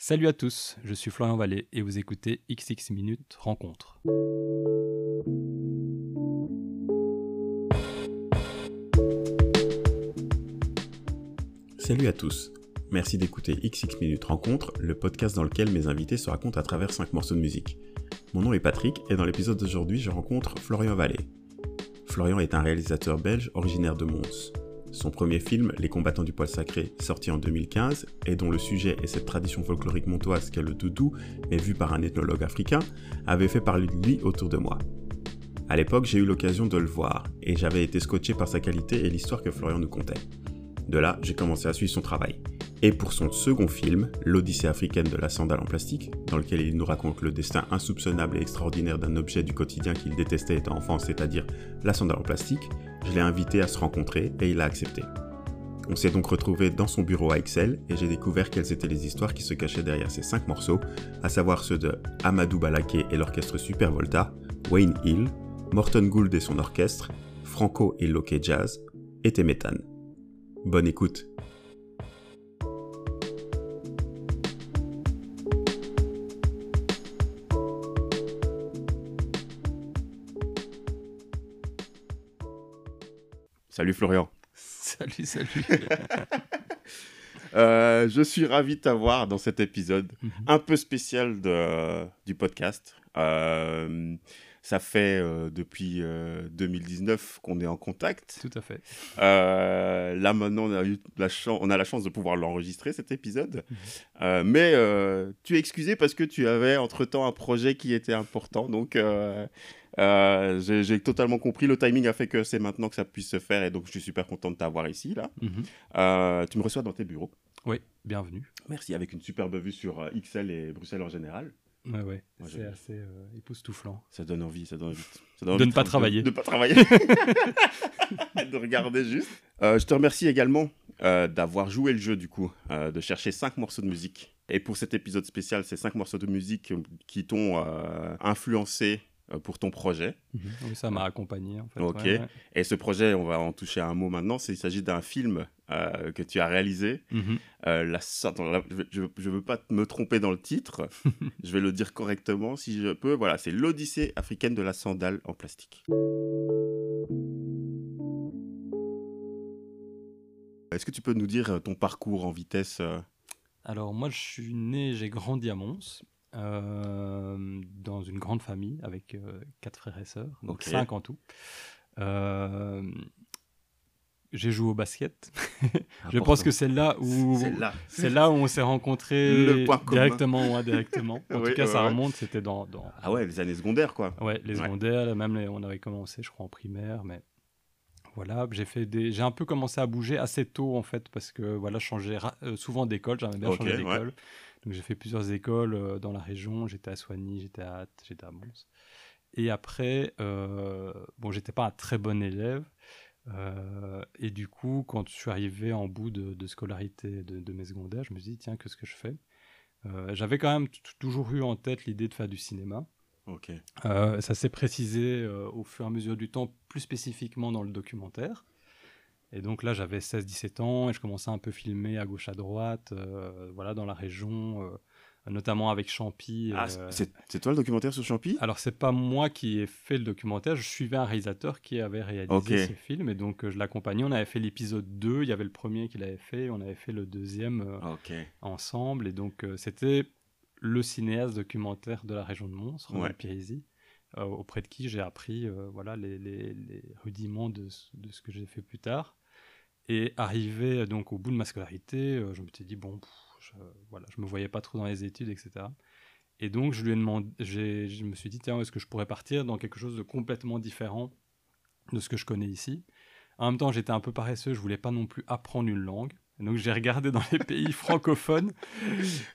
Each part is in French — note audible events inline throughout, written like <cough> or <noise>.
Salut à tous, je suis Florian Vallée et vous écoutez XX Minutes Rencontre. Salut à tous, merci d'écouter XX Minutes Rencontre, le podcast dans lequel mes invités se racontent à travers 5 morceaux de musique. Mon nom est Patrick et dans l'épisode d'aujourd'hui je rencontre Florian Vallée. Florian est un réalisateur belge originaire de Mons. Son premier film, Les combattants du poil sacré, sorti en 2015, et dont le sujet est cette tradition folklorique montoise qu'est le doudou, mais vu par un ethnologue africain, avait fait parler de lui autour de moi. À l'époque, j'ai eu l'occasion de le voir, et j'avais été scotché par sa qualité et l'histoire que Florian nous contait. De là, j'ai commencé à suivre son travail. Et pour son second film, L'Odyssée africaine de la sandale en plastique, dans lequel il nous raconte le destin insoupçonnable et extraordinaire d'un objet du quotidien qu'il détestait étant enfant, c'est-à-dire la sandale en plastique, je l'ai invité à se rencontrer et il a accepté. On s'est donc retrouvé dans son bureau à Excel et j'ai découvert quelles étaient les histoires qui se cachaient derrière ces cinq morceaux, à savoir ceux de Amadou Balaké et l'orchestre Super Volta, Wayne Hill, Morton Gould et son orchestre, Franco et Loke Jazz, et Temetan. Bonne écoute Salut Florian. Salut, salut. <laughs> Euh, je suis ravi de t'avoir dans cet épisode Mhm. un peu spécial de, du podcast. Euh, ça fait euh, depuis euh, 2019 qu'on est en contact. Tout à fait. Là maintenant, on a, eu la on a la chance de pouvoir l'enregistrer cet épisode. Mhm. Mais tu es excusé parce que tu avais entre-temps un projet qui était important. Donc euh, j'ai totalement compris. Le timing a fait que c'est maintenant que ça puisse se faire. Et donc je suis super content de t'avoir ici. là. Mhm. Euh, tu me reçois dans tes bureaux. Oui, bienvenue. Merci, avec une superbe vue sur euh, XL et Bruxelles en général. Ouais, ouais. C'est assez euh, époustouflant. Ça donne envie, ça donne envie. ça donne De ne pas tra- travailler. De, ne pas travailler. <laughs> <laughs> de regarder juste. Euh, je te remercie également euh, d'avoir joué le jeu, du coup, de chercher cinq morceaux de musique. Et pour cet épisode spécial, c'est cinq morceaux de musique qui t'ont influencé pour ton projet. Mhm. Oui, ça m'a accompagné en fait. Ok. ouais, ouais. Et ce projet, on va en toucher un mot maintenant, il s'agit d'un film euh, que tu as réalisé. Mhm. Euh, la, attends, là, je ne veux pas me tromper dans le titre, <laughs> je vais le dire correctement si je peux. Voilà, c'est l'Odyssée africaine de la sandale en plastique. Est-ce que tu peux nous dire euh, ton parcours en vitesse euh, Alors moi, je suis né, j'ai grandi à Mons, euh, dans une grande famille avec euh, quatre frères et sœurs, donc cinq en tout. Euh, j'ai joué au basket. <laughs> je pense que c'est là où c'est là. où on s'est rencontrés directement ou indirectement. En <laughs> Oui, tout cas, ouais, ça ouais. remonte. C'était dans, dans Ah ouais, les années secondaires, quoi. Ouais, les Ouais. secondaires, même les- on avait commencé, je crois, en primaire, mais voilà, j'ai fait des, j'ai un peu commencé à bouger assez tôt en fait parce que voilà, je changeais souvent d'école, j'aimais bien Ok, changer ouais. d'école, donc j'ai fait plusieurs écoles euh, dans la région, j'étais à Soigny, j'étais à Ath, j'étais à Mons, et après, euh, bon, j'étais pas un très bon élève. euh, et du coup, quand je suis arrivé en bout de, de scolarité de, de mes secondaires, je me suis dit, tiens, qu'est-ce que je fais? Euh, J'avais quand même toujours eu en tête l'idée de faire du cinéma. Ok. Euh, ça s'est précisé au fur et à mesure du temps, plus spécifiquement dans le documentaire. Et donc là, j'avais 16-17 ans et je commençais un peu filmer à gauche à droite, euh, voilà, dans la région, euh, notamment avec Champy. Ah, euh, c'est toi le documentaire sur Champy? Alors, c'est pas moi qui ai fait le documentaire, je suivais un réalisateur qui avait réalisé ce film et donc je l'accompagnais. On avait fait l'épisode 2, il y avait le premier qu'il avait fait, on avait fait le deuxième ensemble. Et donc, c'était le cinéaste documentaire de la région de Mons, Ronald Ouais. Pirisi, euh, auprès de qui j'ai appris euh, voilà, les, les- les rudiments de ce que j'ai fait plus tard. Et arrivé euh, donc au bout de ma scolarité, euh, je me suis dit, bon, pff, je, voilà, je me voyais pas trop dans les études, etc. Et donc, je lui ai demandé, je me suis dit, tiens, est-ce que je pourrais partir dans quelque chose de complètement différent de ce que je connais ici? En même temps, j'étais un peu paresseux, je voulais pas non plus apprendre une langue. Donc j'ai regardé dans les pays <laughs> francophones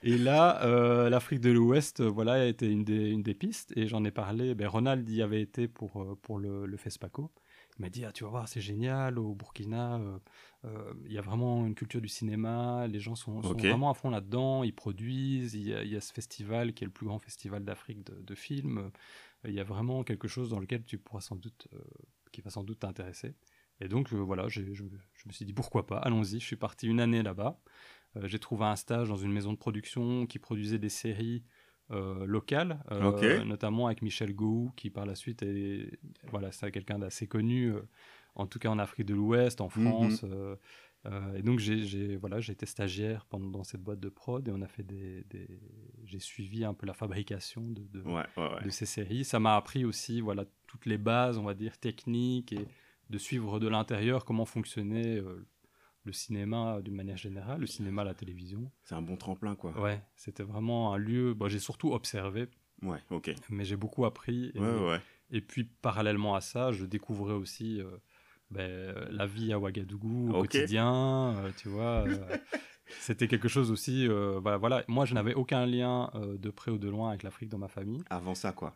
et là euh, l'Afrique de l'Ouest voilà a été une des, une des pistes et j'en ai parlé. Ben, Ronald y avait été pour, pour le, le FESPACO. M'a dit ah, tu vas voir c'est génial au Burkina euh, euh, il y a vraiment une culture du cinéma les gens sont, vraiment à fond là-dedans ils produisent il y, y a ce festival qui est le plus grand festival d'Afrique de, de films Euh, il y a vraiment quelque chose dans lequel tu pourras sans doute euh, qui va sans doute t'intéresser et donc voilà, je, je me suis dit pourquoi pas, allons-y. Je suis parti une année là-bas. J'ai trouvé un stage dans une maison de production qui produisait des séries euh, locales, euh, notamment avec Michel Gou, qui par la suite est, voilà, c'est quelqu'un d'assez connu, euh, en tout cas en Afrique de l'Ouest, en Mhm. France. euh, et donc j'ai, voilà, été stagiaire pendant dans cette boîte de prod et on a fait des, des- j'ai suivi un peu la fabrication de, de, Ouais, ouais, ouais. de ces séries. Ça m'a appris aussi voilà toutes les bases, on va dire techniques et de suivre de l'intérieur comment fonctionnait le cinéma d'une manière générale, le cinéma, la télévision. C'est un bon tremplin, quoi. Ouais, c'était vraiment un lieu. Bon, j'ai surtout observé, Ouais, ok. mais j'ai beaucoup appris. Et, Ouais, ouais, ouais. et puis parallèlement à ça, je découvrais aussi euh, ben, la vie à Ouagadougou au quotidien. euh, tu vois, euh, <laughs> c'était quelque chose aussi. voilà, voilà. Moi, je n'avais aucun lien de près ou de loin avec l'Afrique dans ma famille. Avant ça, quoi.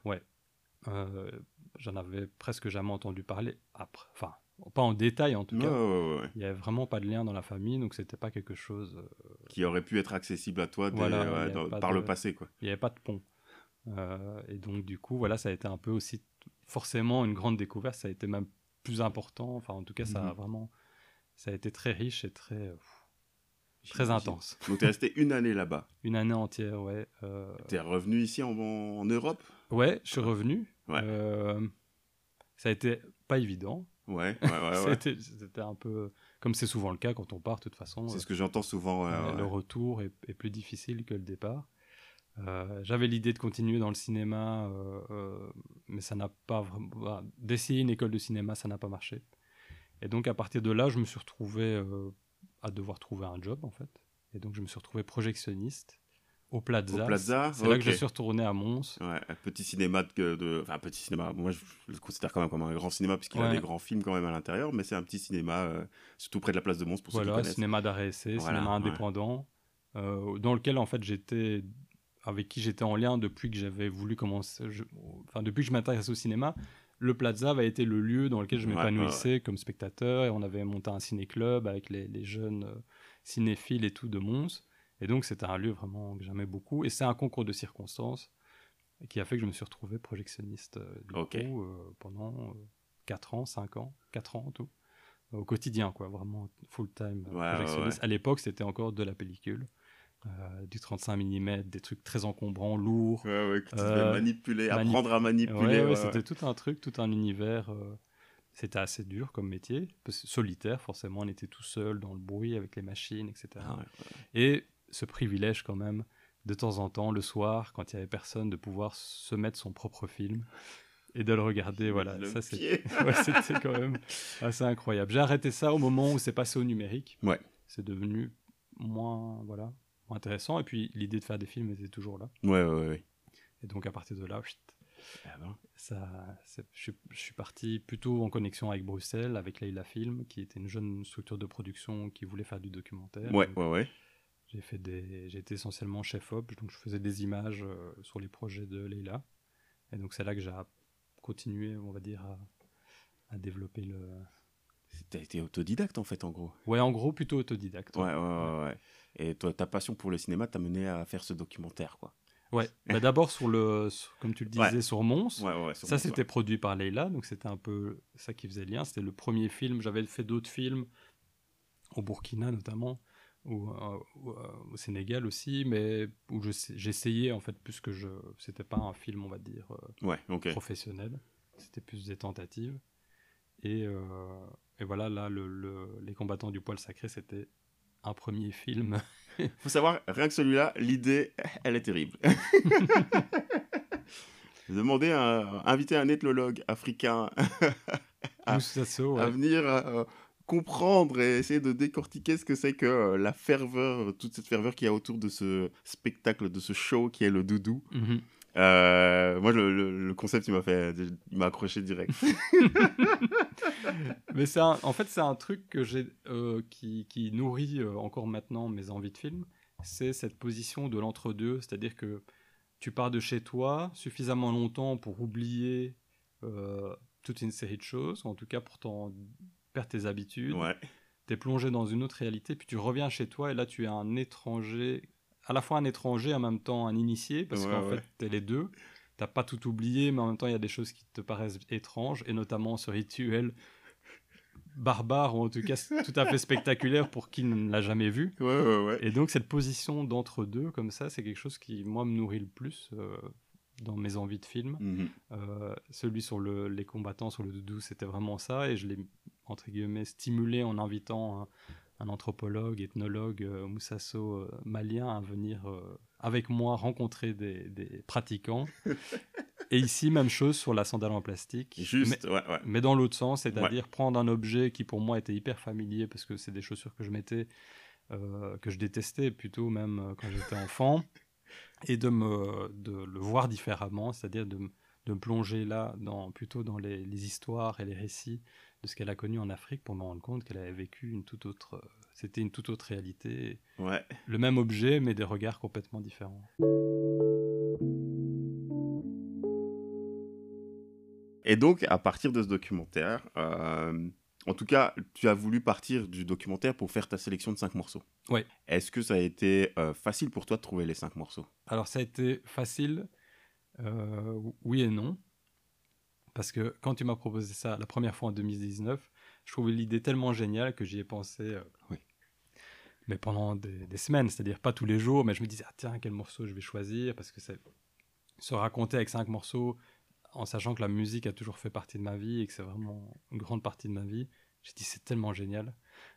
Euh, J'en avais presque jamais entendu parler après. Enfin, pas en détail en tout Ouais, cas. ouais, ouais, ouais. Il n'y avait vraiment pas de lien dans la famille, donc c'était pas quelque chose. euh, Qui aurait pu être accessible à toi dès- Voilà, dans- par de- le passé, quoi. il n'y avait pas de pont. Euh, et donc, du coup, voilà, ça a été un peu aussi forcément une grande découverte. Ça a été même plus important. Enfin, en tout cas, ça a Mhm. vraiment. Ça a été très riche et très, euh, très intense. <laughs> Donc, t'es resté une année là-bas. Une année entière, ouais. T'es revenu ici en, en Europe? Ouais, je suis revenu. Ouais. Ça a été pas évident. Ouais, ouais, ouais. <laughs> C'était un peu. Comme c'est souvent le cas quand on part, de toute façon. C'est ce que j'entends souvent. ouais, Euh, ouais. Le retour est, est plus difficile que le départ. Euh, J'avais l'idée de continuer dans le cinéma, euh, euh, mais ça n'a pas vraiment. bah, D'essayer une école de cinéma, ça n'a pas marché. Et donc à partir de là, je me suis retrouvé à devoir trouver un job en fait. Et donc je me suis retrouvé projectionniste au Plaza. Au Plaza, C'est là que je suis retourné à Mons. Ouais, un petit cinéma de, de- Enfin, un petit cinéma. Moi, je le considère quand même comme un grand cinéma, puisqu'il a Ouais. des grands films quand même à l'intérieur, mais c'est un petit cinéma, euh, surtout près de la place de Mons, pour ceux qui Voilà, connaissent. cinéma d'arrêt essai, Voilà, cinéma ouais. indépendant, euh, dans lequel en fait j'étais, avec qui j'étais en lien depuis que j'avais voulu commencer, je- enfin depuis que je m'intéresse au cinéma. Le Plaza avait été le lieu dans lequel je m'épanouissais comme spectateur et on avait monté un ciné-club avec les, les jeunes euh, cinéphiles et tout de Mons. Et donc c'était un lieu vraiment que j'aimais beaucoup et c'est un concours de circonstances qui a fait que je me suis retrouvé projectionniste euh, du coup, euh, pendant 4 ans, 5 ans, 4 ans en tout au quotidien, quoi, vraiment full-time euh, Ouais, ouais, projectionniste. À l'époque, c'était encore de la pellicule, euh, du 35 mm, des trucs très encombrants, lourds. Ouais, ouais, que tu devais Euh, manipuler, manip- apprendre à manipuler. Ouais, ouais, c'était tout un truc, tout un univers. euh, c'était assez dur comme métier, parce que solitaire, forcément, on était tout seul dans le bruit avec les machines, etc. Ah. Et ce privilège, quand même, de temps en temps, le soir, quand il y avait personne, de pouvoir se mettre son propre film et de le regarder. Voilà, Le ça <laughs> ouais, c'était quand même assez incroyable. J'ai arrêté ça au moment où c'est passé au numérique. Ouais. C'est devenu moins, voilà, moins intéressant. Et puis l'idée de faire des films était toujours là. Ouais, ouais, ouais. Et donc à partir de là, Ah ben. ça, je suis parti plutôt en connexion avec Bruxelles, avec Leila Film, qui était une jeune structure de production qui voulait faire du documentaire. Ouais, Donc, ouais, ouais. J'ai fait des, j'étais essentiellement chef op, donc je faisais des images euh, sur les projets de Leila. Et donc c'est là que j'ai continué, on va dire, à, à développer le. T'as été autodidacte en fait, en gros. Ouais, en gros plutôt autodidacte. Ouais, ouais, ouais. ouais. Et toi, ta passion pour le cinéma t'a mené à faire ce documentaire, quoi. Ouais. <laughs> Bah, d'abord sur le, sur- comme tu le disais, Ouais. sur Mons. Ouais, ouais. sur Ça, c'était produit par Leila, donc c'était un peu ça qui faisait lien. C'était le premier film. J'avais fait d'autres films, au Burkina notamment, ou euh, ou, euh, au Sénégal aussi, mais où je- j'essayais en fait plus que je. C'était pas un film, on va dire, euh, Ouais, professionnel. C'était plus des tentatives. Et, euh, et voilà, là, le, le- Les combattants du poil sacré, c'était un premier film. <laughs> Faut savoir, rien que celui-là, l'idée, elle est terrible. <laughs> Demander à inviter un ethnologue africain <laughs> à venir euh, comprendre et essayer de décortiquer ce que c'est que euh, la ferveur, toute cette ferveur qu'il y a autour de ce spectacle, de ce show qui est le doudou. Mhm. Euh, moi, le, le- le concept, il m'a fait, il m'a accroché direct. <laughs> <laughs> Mais c'est en fait, c'est un truc que j'ai, euh, qui, qui nourrit euh, encore maintenant mes envies de film. C'est cette position de l'entre-deux, c'est-à-dire que tu pars de chez toi suffisamment longtemps pour oublier euh, toute une série de choses, en tout cas pour t'en tes habitudes. ouais. Tu es plongé dans une autre réalité, puis tu reviens chez toi et là tu es un étranger, à la fois un étranger, en même temps un initié, parce Ouais, qu'en ouais. fait tu es les deux. T'as pas tout oublié, mais en même temps il y a des choses qui te paraissent étranges, et notamment ce rituel barbare ou en tout cas tout à fait <laughs> spectaculaire pour qui ne l'a jamais vu. Ouais, ouais, ouais. Et donc cette position d'entre deux comme ça, c'est quelque chose qui moi me nourrit le plus euh, dans mes envies de film. Mhm. Euh, celui sur le- les combattants sur le doudou, c'était vraiment ça et je l'ai entre guillemets stimulé en invitant un, un anthropologue, ethnologue euh, Moussasso euh, malien à venir euh, avec moi rencontrer des, des pratiquants. <laughs> et ici même chose sur la sandale en plastique. Mais- Juste, ouais, ouais. mais dans l'autre sens, c'est-à-dire prendre un objet qui pour moi était hyper familier parce que c'est des chaussures que je mettais, euh, que je détestais plutôt même quand j'étais enfant, et de, me, de le voir différemment, c'est-à-dire de, de me plonger là dans, plutôt dans les, les histoires et les récits de ce qu'elle a connu en Afrique pour me rendre compte qu'elle avait vécu une toute autre, euh, c'était une toute autre réalité, Ouais. le même objet mais des regards complètement différents. Et donc, à partir de ce documentaire, euh, en tout cas, tu as voulu partir du documentaire pour faire ta sélection de cinq morceaux. Ouais. Est-ce que ça a été euh, facile pour toi de trouver les cinq morceaux? Alors ça a été facile, euh, oui et non. Parce que quand tu m'as proposé ça la première fois en 2019, je trouvais l'idée tellement géniale que j'y ai pensé euh, Oui. mais pendant des, des semaines, c'est-à-dire pas tous les jours, mais je me disais, ah, tiens, quel morceau je vais choisir Parce que c'est se raconter avec cinq morceaux en sachant que la musique a toujours fait partie de ma vie et que c'est vraiment une grande partie de ma vie. J'ai dit, c'est tellement génial.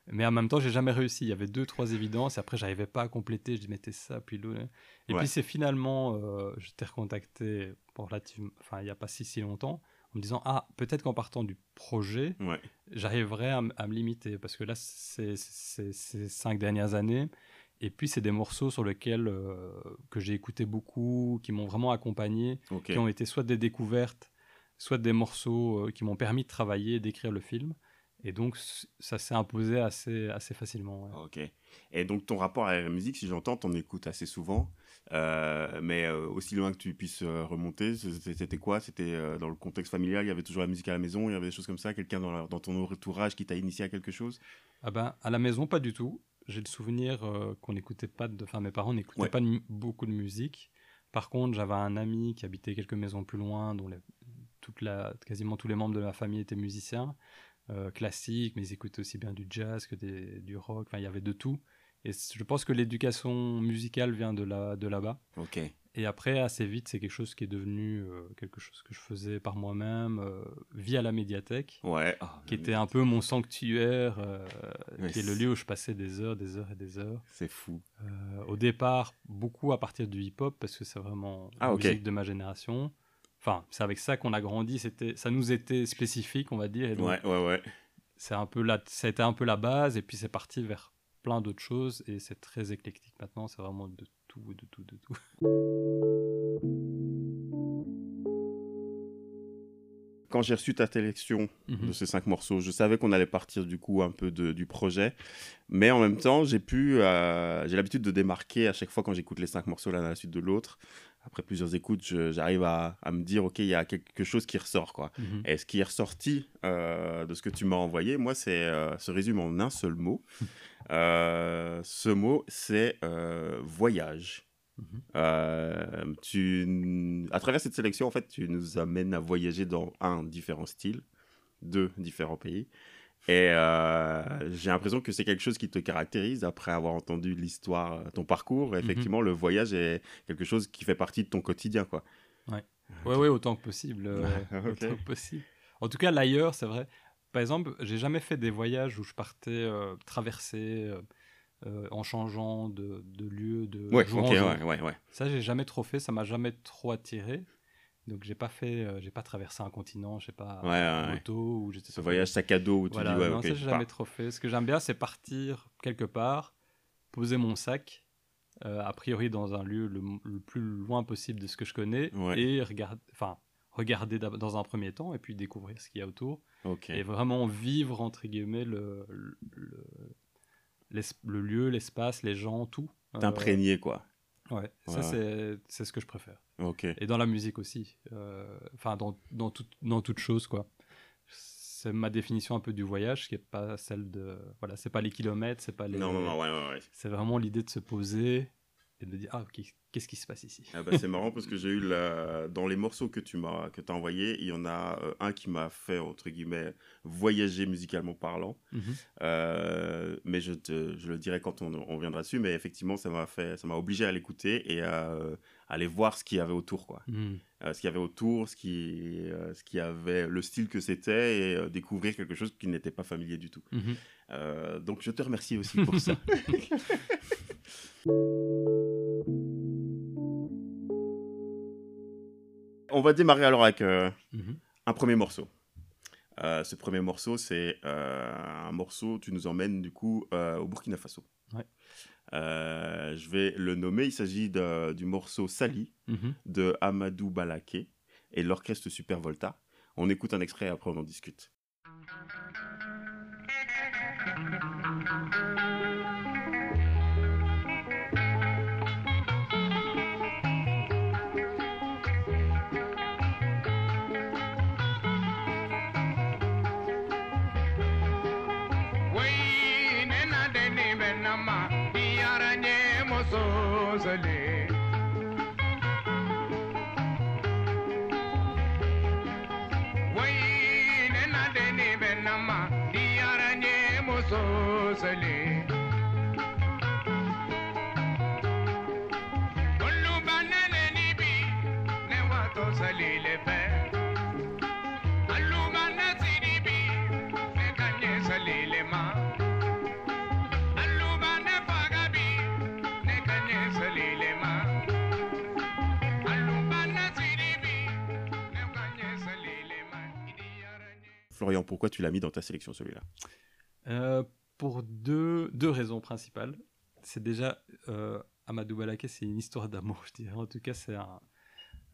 Mais en même temps, j'ai jamais réussi. Il y avait deux, trois évidences, et après, j'arrivais pas à compléter. Je dis, mettez ça, puis l'autre. Et Ouais. puis, c'est finalement, euh, je t'ai recontacté pour relativement, enfin, il n'y a pas si, si longtemps, en me disant, ah, peut-être qu'en partant du projet, Ouais. j'arriverai à, me limiter. Parce que là, c'est ces cinq dernières années. Et puis, c'est des morceaux sur lesquels euh, que j'ai écouté beaucoup, qui m'ont vraiment accompagné, qui ont été soit des découvertes, soit des morceaux euh, qui m'ont permis de travailler, d'écrire le film. Et donc, ça s'est imposé assez, assez facilement. ouais. Ok. Et donc, ton rapport à la musique, si j'entends, t'en écoutes assez souvent. Euh, mais euh, aussi loin que tu puisses euh, remonter, c'était quoi? C'était dans le contexte familial, il y avait toujours la musique à la maison, il y avait des choses comme ça Quelqu'un dans, la- dans ton entourage qui t'a initié à quelque chose? Ah ben, à la maison, pas du tout. J'ai le souvenir qu'on n'écoutait pas de... Enfin, mes parents n'écoutaient Ouais. pas de beaucoup de musique. Par contre, j'avais un ami qui habitait quelques maisons plus loin, dont les- toute la... quasiment tous les membres de ma famille étaient musiciens, euh, classiques, mais ils écoutaient aussi bien du jazz que des- du rock. Enfin, il y avait de tout. Et je pense que l'éducation musicale vient de, là, de là-bas. Ok. Et après, assez vite, c'est quelque chose qui est devenu euh, quelque chose que je faisais par moi-même euh, via la médiathèque Ouais. Ah, qui était un peu mon sanctuaire, euh, qui est le lieu où je passais des heures, des heures et des heures. C'est fou. Euh, au départ, beaucoup à partir du hip-hop, parce que c'est vraiment Ah, la musique de ma génération. Enfin, c'est avec ça qu'on a grandi, c'était, ça nous était spécifique, on va dire. Et donc, Ouais, ouais, ouais. c'est un peu la, ça a été un peu la base, et puis c'est parti vers plein d'autres choses, et c'est très éclectique maintenant, c'est vraiment de tout, de tout, de tout. <laughs> Quand j'ai reçu ta sélection Mhm. de ces cinq morceaux, je savais qu'on allait partir du coup un peu de- du projet, mais en même temps, j'ai pu, euh, j'ai l'habitude de démarquer à chaque fois quand j'écoute les cinq morceaux l'un à la suite de l'autre. Après plusieurs écoutes, j'arrive à, à me dire ok, il y a quelque chose qui ressort quoi. Mhm. Et ce qui est ressorti euh, de ce que tu m'as envoyé, moi, c'est euh, se résume en un seul mot. <laughs> Euh, ce mot, c'est euh, voyage. Euh, tu, à travers cette sélection, en fait, tu nous amènes à voyager dans un différents styles, deux différents pays. Et euh, j'ai l'impression que c'est quelque chose qui te caractérise après avoir entendu l'histoire, euh, ton parcours. Effectivement, le voyage est quelque chose qui fait partie de ton quotidien, quoi. Ouais, ouais, autant que possible. euh, <laughs> autant que possible. En tout cas, l'ailleurs, c'est vrai. Par exemple, j'ai jamais fait des voyages où je partais euh, traverser euh, euh, en changeant de, de lieu, de Ouais, jour ok, en jour. ouais, ouais, ouais. Ça, j'ai jamais trop fait. Ça m'a jamais trop attiré. Donc, j'ai pas fait, euh, j'ai pas traversé un continent, je sais pas, Ouais, ouais, en ouais. moto ou j'étais Ce voyage sac à dos où tu Voilà, dis, ouais, non, ok, ça, j'ai jamais trop fait. Ce que j'aime bien, c'est partir quelque part, poser mon sac, euh, a priori dans un lieu le, le plus loin possible de ce que je connais, Ouais. et regarder, enfin, regarder dans un premier temps, et puis découvrir ce qu'il y a autour, et vraiment vivre, entre guillemets, le, le, le- lieu, l'espace, les gens, tout. Euh, T'imprégner, quoi. Ouais, ça c'est ce que je préfère. Ok. Et dans la musique aussi. Euh, Enfin, dans, dans, tout- dans toute chose, quoi. C'est ma définition un peu du voyage, qui est pas celle de. Voilà, c'est pas les kilomètres, c'est pas les. Non, non, non, ouais, ouais, ouais. C'est vraiment l'idée de se poser et de me dire ah ok qu'est-ce qui se passe ici? Ah bah, c'est marrant parce que j'ai eu la... dans les morceaux que tu m'as que as envoyé il y en a euh, un qui m'a fait entre guillemets voyager musicalement parlant Mhm. Euh, mais je te je le dirai quand on, on viendra dessus mais effectivement ça m'a fait ça m'a obligé à l'écouter et à, euh, aller voir ce qu'il y avait autour quoi Mhm. Ce qu'il y avait autour ce qui ce qui avait le style que c'était et découvrir quelque chose qui n'était pas familier du tout Mhm. Donc je te remercie aussi pour <laughs> ça <laughs> On va démarrer alors avec euh, Mhm. un premier morceau. Euh, ce premier morceau, c'est euh, un morceau, tu nous emmènes du coup au Burkina Faso. Ouais. Je vais le nommer, il s'agit du morceau Sali Mhm. de Amadou Balaké et l'orchestre Super Volta. On écoute un extrait et après on en discute. Florian, pourquoi tu l'as mis dans ta sélection celui-là Euh, pour deux, deux raisons principales. C'est déjà, euh, Amadou Balaké, c'est une histoire d'amour, je dirais. En tout cas, c'est un,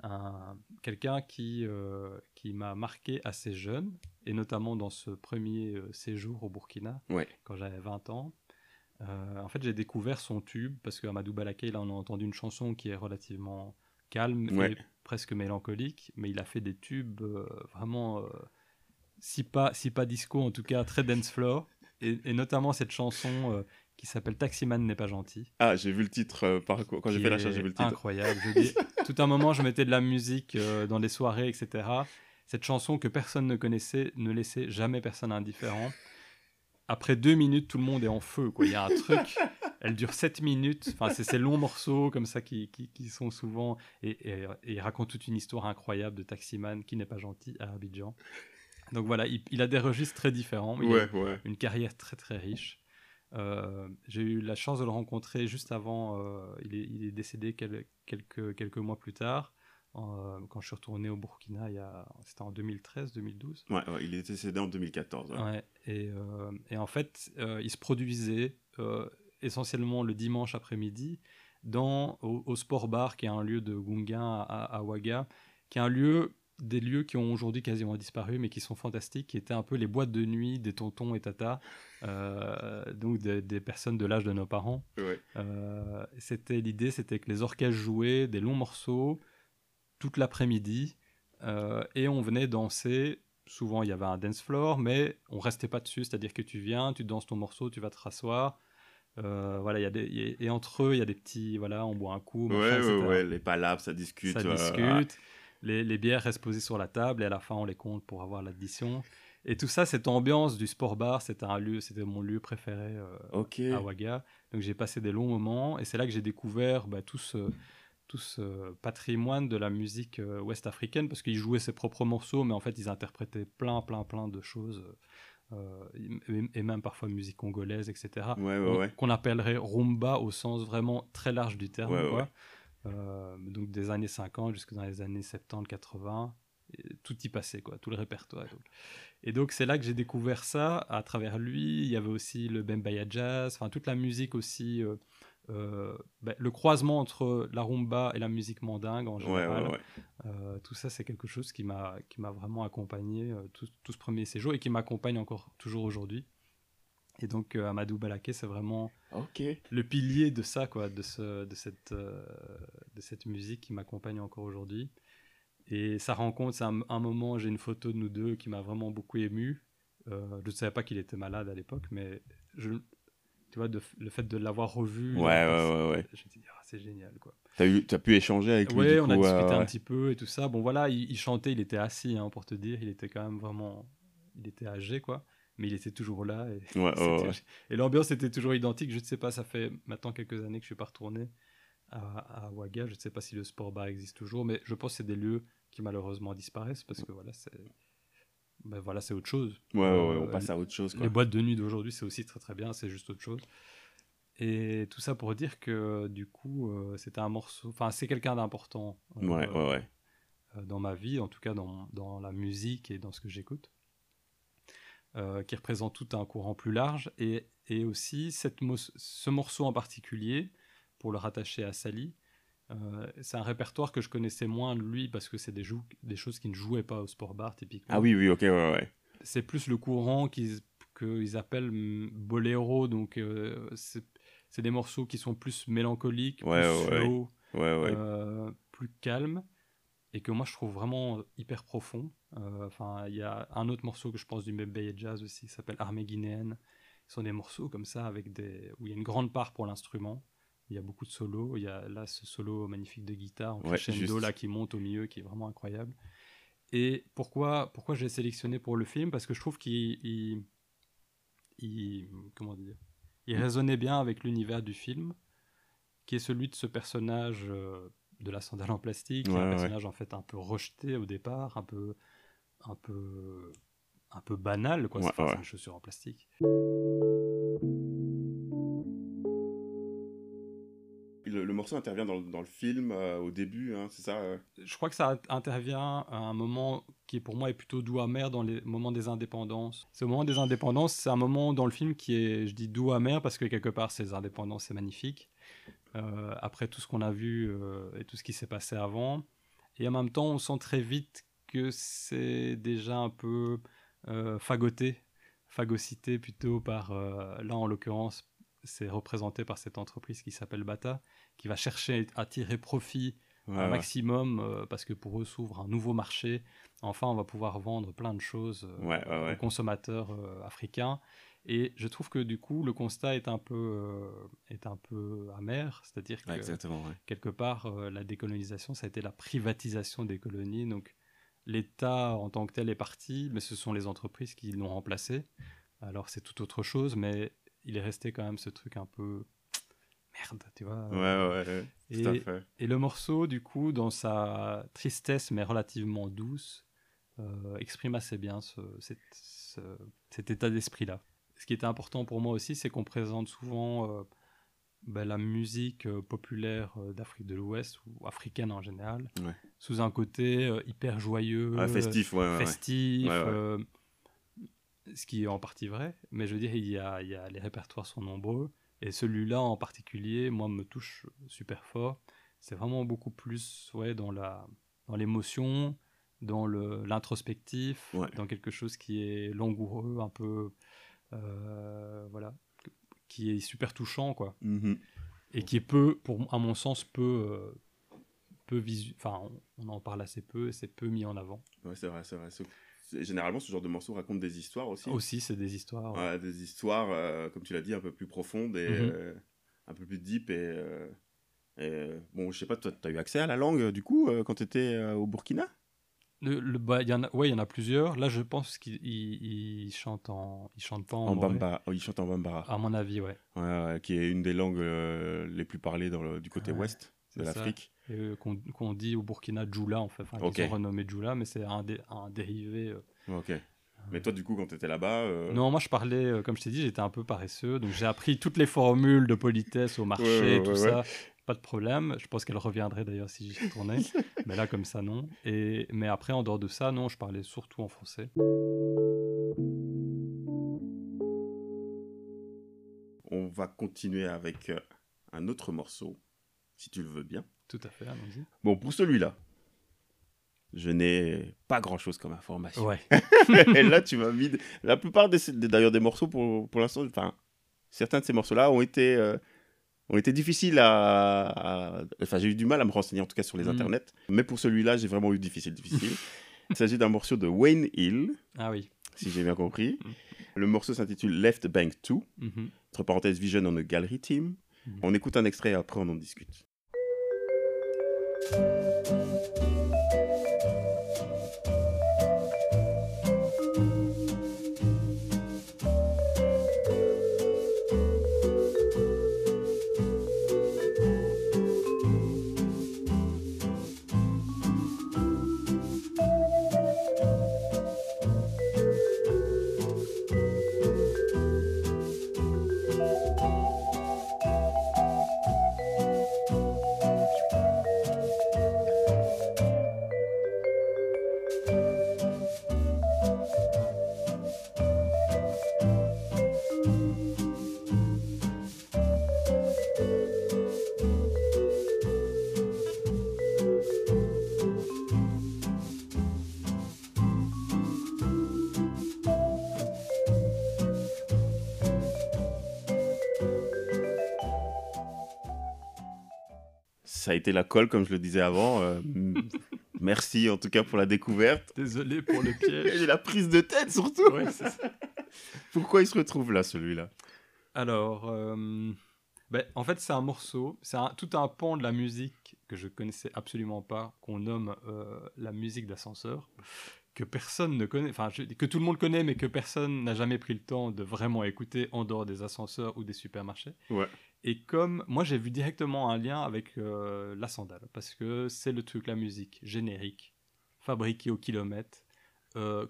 un- quelqu'un qui, euh, qui m'a marqué assez jeune, et notamment dans ce premier euh, séjour au Burkina, Ouais. quand j'avais 20 ans. Euh, en fait, j'ai découvert son tube, parce que Amadou Balaké, là, on a entendu une chanson qui est relativement calme Ouais. et presque mélancolique, mais il a fait des tubes euh, vraiment, euh, si, pas, si pas disco, en tout cas très dance floor, et, et notamment cette chanson euh, qui s'appelle Taximan n'est pas gentil. Ah, j'ai vu le titre euh, par... quand j'ai fait la recherche, j'ai vu le titre. Incroyable. Je dis, tout un moment, je mettais de la musique euh, dans des soirées, etc. Cette chanson que personne ne connaissait ne laissait jamais personne indifférent. Après deux minutes, tout le monde est en feu. Quoi. Il y a un truc. Elle dure sept minutes. Enfin, c'est ces longs morceaux comme ça qui, qui, qui sont souvent. Et, et, et il raconte toute une histoire incroyable de taximan qui n'est pas gentil à Abidjan. Donc voilà, il, il a des registres très différents. il a Ouais, ouais. une carrière très très riche. Euh, j'ai eu la chance de le rencontrer juste avant, euh, il, est, il est décédé quel- quelques, quelques mois plus tard, euh, quand je suis retourné au Burkina, c'était en 2013-2012. Ouais, ouais, il est décédé en 2014. ouais. Et, euh, et en fait, il se produisait essentiellement le dimanche après-midi dans au, au Sport Bar, qui est un lieu de Gunga à, à Ouaga, qui est un lieu des lieux qui ont aujourd'hui quasiment disparu, mais qui sont fantastiques, qui étaient un peu les boîtes de nuit des tontons et tatas, euh, donc des, des personnes de l'âge de nos parents. Ouais. Euh, c'était l'idée, c'était que les orchestres jouaient des longs morceaux toute l'après-midi euh, et on venait danser. Souvent, il y avait un dance floor, mais on restait pas dessus. C'est-à-dire que tu viens, tu danses ton morceau, tu vas te rasseoir. Euh, voilà, il y a des, il y a- et entre eux, il y a des petits, voilà, on boit un coup, Ouais, machin, ouais, ouais, les palabres, ça discute. ça euh, discute. Les, les bières restent posées sur la table et à la fin, on les compte pour avoir l'addition. Et tout ça, cette ambiance du sport bar, c'était un lieu, c'était mon lieu préféré euh, Ok. à Ouaga. Donc j'ai passé des longs moments et c'est là que j'ai découvert bah, tout, ce, tout ce patrimoine de la musique euh, ouest-africaine parce qu'ils jouaient ses propres morceaux, mais en fait ils interprétaient plein, plein, plein de choses. euh, et, et même parfois musique congolaise, etc. Ouais, ouais, On- ouais. Qu'on appellerait rumba au sens vraiment très large du terme. Quoi. Euh, donc des années 50 jusque dans les années 70, 80, et tout y passait, quoi, tout le répertoire. donc. Et donc c'est là que j'ai découvert ça à travers lui. Il y avait aussi le Bembaya Jazz, enfin toute la musique aussi, euh, euh, ben, le croisement entre la rumba et la musique mandingue en général. ouais, ouais. Tout ça, c'est quelque chose qui m'a qui m'a vraiment accompagné tout, tout ce premier séjour et qui m'accompagne encore toujours aujourd'hui. Et donc euh, Amadou Balaké, c'est vraiment le pilier de ça, quoi, de, ce, de, cette, euh, de cette musique qui m'accompagne encore aujourd'hui. Et sa rencontre, c'est un, un moment, j'ai une photo de nous deux qui m'a vraiment beaucoup ému. Euh, je ne savais pas qu'il était malade à l'époque, mais je, tu vois, de le fait de l'avoir revu. Ouais, ouais, ouais. Je me suis dit, ah, c'est génial, quoi. T'as eu, t'as pu échanger avec lui du on a discuté un petit peu et tout ça. Bon, voilà, il, il chantait, il était assis, hein, pour te dire. Il était quand même vraiment. Il était âgé, quoi. Mais il était toujours là. Et, Ouais, <laughs> ouais, c'était- ouais. et l'ambiance était toujours identique. Je ne sais pas, ça fait maintenant quelques années que je suis pas retourné à, à Ouaga. Je ne sais pas si le sport bar existe toujours, mais je pense que c'est des lieux qui malheureusement disparaissent parce que voilà, c'est. Ben voilà, c'est autre chose. Ouais, ouais, ouais, on Euh, passe à autre chose. Quoi. Les boîtes de nuit d'aujourd'hui, c'est aussi très très bien, c'est juste autre chose. Et tout ça pour dire que du coup, euh, c'était un morceau. Enfin, c'est quelqu'un d'important euh, Ouais, ouais, ouais. euh, dans ma vie, en tout cas dans, dans la musique et dans ce que j'écoute, euh, qui représente tout un courant plus large. Et, et aussi, cette mo- ce morceau en particulier, pour le rattacher à Sally, euh, c'est un répertoire que je connaissais moins de lui parce que c'est des, des choses qui ne jouaient pas au sport bar typiquement Ah oui, oui, ok, ouais, ouais. c'est plus le courant qu'ils qu'ils appellent boléro, donc euh, c'est c'est des morceaux qui sont plus mélancoliques, Ouais, plus ouais, slow, ouais. euh, plus calmes, et que moi je trouve vraiment hyper profond. Euh, Enfin, il y a un autre morceau que je pense du Mbeye Jazz aussi, qui s'appelle Armée guinéenne. Ce sont des morceaux comme ça avec des où il y a une grande part pour l'instrument. Il y a beaucoup de solos. Il y a là ce solo magnifique de guitare en Ouais, crescendo juste. là qui monte au milieu, qui est vraiment incroyable. Et pourquoi, pourquoi j'ai sélectionné pour le film? Parce que je trouve qu'il il- il- comment dire, il résonnait bien avec l'univers du film, qui est celui de ce personnage euh, de la sandale en plastique, Ouais, un ouais. personnage en fait un peu rejeté au départ, un peu, un peu, un peu banal, quoi. Ouais, c'est ouais. une chaussure en plastique. Le, le morceau intervient dans, le- dans le film euh, au début, hein, c'est ça euh? Je crois que ça intervient à un moment qui pour moi est plutôt doux amer dans les moments des indépendances. C'est au moment des indépendances, c'est un moment dans le film qui est, je dis doux amer parce que quelque part ces indépendances c'est magnifique. Euh, après tout ce qu'on a vu euh, et tout ce qui s'est passé avant, et en même temps on sent très vite que c'est déjà un peu euh, fagoté, phagocyté plutôt par euh, là en l'occurrence c'est représenté par cette entreprise qui s'appelle Bata, qui va chercher à tirer profit un maximum euh, parce que pour eux s'ouvre un nouveau marché. Enfin, on va pouvoir vendre plein de choses euh, Ouais, ouais, ouais. aux consommateurs euh, africains. Et je trouve que du coup, le constat est un peu, est un peu amer, c'est-à-dire que quelque part, la décolonisation, ça a été la privatisation des colonies. Donc, l'État en tant que tel est parti, mais ce sont les entreprises qui l'ont remplacé. Alors, c'est tout autre chose, mais il est resté quand même ce truc un peu <tsk> merde, tu vois. Ouais, ouais, ouais, tout à Et, fait. et le morceau, du coup, dans sa tristesse mais relativement douce, euh, exprime assez bien ce- cet, ce- cet état d'esprit-là. Ce qui était important pour moi aussi, c'est qu'on présente souvent euh, ben, la musique euh, populaire euh, d'Afrique de l'Ouest, ou africaine en général, Ouais. sous un côté euh, hyper joyeux, Ouais, festif, ouais, festif, Ouais, ce qui est en partie vrai, mais je veux dire, il y a, il y a- les répertoires sont nombreux, et celui-là en particulier, moi, me touche super fort. C'est vraiment beaucoup plus ouais, dans la dans l'émotion, dans le- l'introspectif, dans quelque chose qui est langoureux, un peu, voilà, qui est super touchant, quoi Mhm. et qui est peu, pour, à mon sens, peu, euh, peu visu... Enfin, on, en parle assez peu et c'est peu mis en avant. Ouais, c'est vrai, c'est vrai. Généralement, ce genre de morceaux raconte des histoires aussi. Aussi, c'est des histoires. Ouais, des histoires, euh, comme tu l'as dit, un peu plus profondes et Mhm. euh, un peu plus deep. Et, euh, et, bon, je sais pas, toi, tu as eu accès à la langue, du coup, quand tu étais au Burkina? Le, le- bah, il y en a, ouais, il y en a plusieurs. Là, je pense ils chantent en, ils chantent pas en. Bambara. Oh, en Bambara. À mon avis, ouais. Ouais, ouais, qui est une des langues euh, les plus parlées dans le- du côté Ouais, ouest de l'Afrique. Euh, Qu'on dit au Burkina Djoula, en fait. Enfin, Ok. Ils ont renommé Djoula, mais c'est un, dé- un dérivé. euh. Ok. Mais toi, du coup, quand tu étais là-bas. euh, Non, moi, je parlais, euh, comme je t'ai dit, j'étais un peu paresseux. Donc, j'ai appris toutes les formules de politesse au marché, Ouais, ouais, tout ouais, ça. Pas de problème. Je pense qu'elle reviendrait d'ailleurs si j'y retournais. <laughs> mais là, comme ça, non. Et, mais après, en dehors de ça, non, je parlais surtout en français. On va continuer avec euh, un autre morceau, si tu le veux bien. Tout à fait, allons-y. Bon, pour celui-là, je n'ai pas grand-chose comme information. Ouais. <laughs> Et là, tu m'as mis. La plupart des- d'ailleurs des morceaux, pour, pour l'instant, enfin, certains de ces morceaux-là ont été, euh, ont été difficiles à. à- Enfin, j'ai eu du mal à me renseigner, en tout cas sur les Mm. internets. Mais pour celui-là, j'ai vraiment eu difficile, difficile. <laughs> Il s'agit d'un morceau de Wayne Hill, Ah oui. si j'ai bien compris. Le morceau s'intitule Left Bank 2, Mhm. entre parenthèses Vision on a Gallery Team. Mhm. On écoute un extrait et après on en discute. Été la colle, comme je le disais avant. Euh, <laughs> merci en tout cas pour la découverte. Désolé pour le <laughs> piège. Et la prise de tête surtout. Ouais, c'est ça. <laughs> Pourquoi il se retrouve là, celui-là? Alors, euh, ben, en fait, c'est un morceau, c'est tout un pan de la musique que je connaissais absolument pas, qu'on nomme euh, la musique d'ascenseur, que personne ne connaît, enfin, que tout le monde connaît, mais que personne n'a jamais pris le temps de vraiment écouter en dehors des ascenseurs ou des supermarchés. Ouais. Et comme moi, j'ai vu directement un lien avec euh, la sandale, parce que c'est le truc, la musique générique, fabriquée au kilomètre, euh,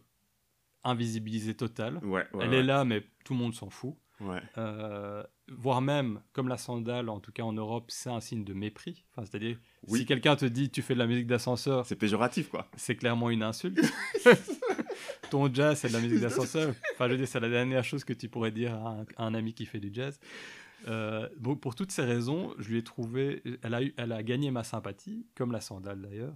invisibilisée totale. Ouais, ouais. Elle est là, mais tout le monde s'en fout. Ouais. Euh, voire même, comme la sandale, en tout cas en Europe, c'est un signe de mépris. Enfin, c'est-à-dire, Oui. si quelqu'un te dit tu fais de la musique d'ascenseur, C'est péjoratif, quoi. c'est clairement une insulte. <laughs> Ton jazz, c'est de la musique <laughs> d'ascenseur. Enfin, je veux dire, c'est la dernière chose que tu pourrais dire à un, à un ami qui fait du jazz. Euh, bon, pour toutes ces raisons, je lui ai trouvé, elle a, eu, elle a gagné ma sympathie, comme la sandale d'ailleurs,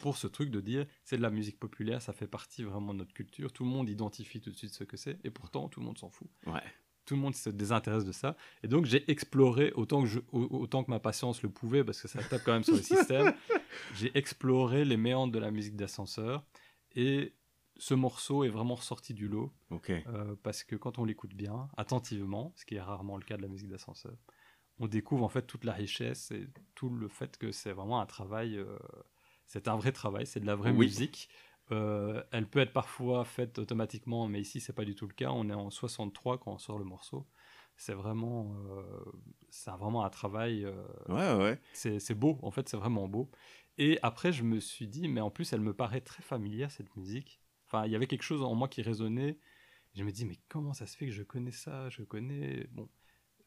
pour ce truc de dire c'est de la musique populaire, ça fait partie vraiment de notre culture, tout le monde identifie tout de suite ce que c'est, et pourtant tout le monde s'en fout Ouais. tout le monde se désintéresse de ça. Et donc, j'ai exploré autant que, je, autant que ma patience le pouvait, parce que ça tape quand même sur le système. <laughs> J'ai exploré les méandres de la musique d'ascenseur. Et ce morceau est vraiment ressorti du lot, euh, parce que quand on l'écoute bien, attentivement, ce qui est rarement le cas de la musique d'ascenseur, on découvre en fait toute la richesse et tout le fait que c'est vraiment un travail, euh, c'est un vrai travail, c'est de la vraie Oui. musique. Euh, elle peut être parfois faite automatiquement, mais ici c'est pas du tout le cas. On est en 63 quand on sort le morceau. C'est vraiment, euh, c'est vraiment un travail. euh, Ouais, ouais. c'est c'est beau, en fait, c'est vraiment beau. Et après, je me suis dit, mais en plus, elle me paraît très familière, cette musique. Enfin, il y avait quelque chose en moi qui résonnait. Je me dis, mais comment ça se fait que je connais ça Je connais. Bon,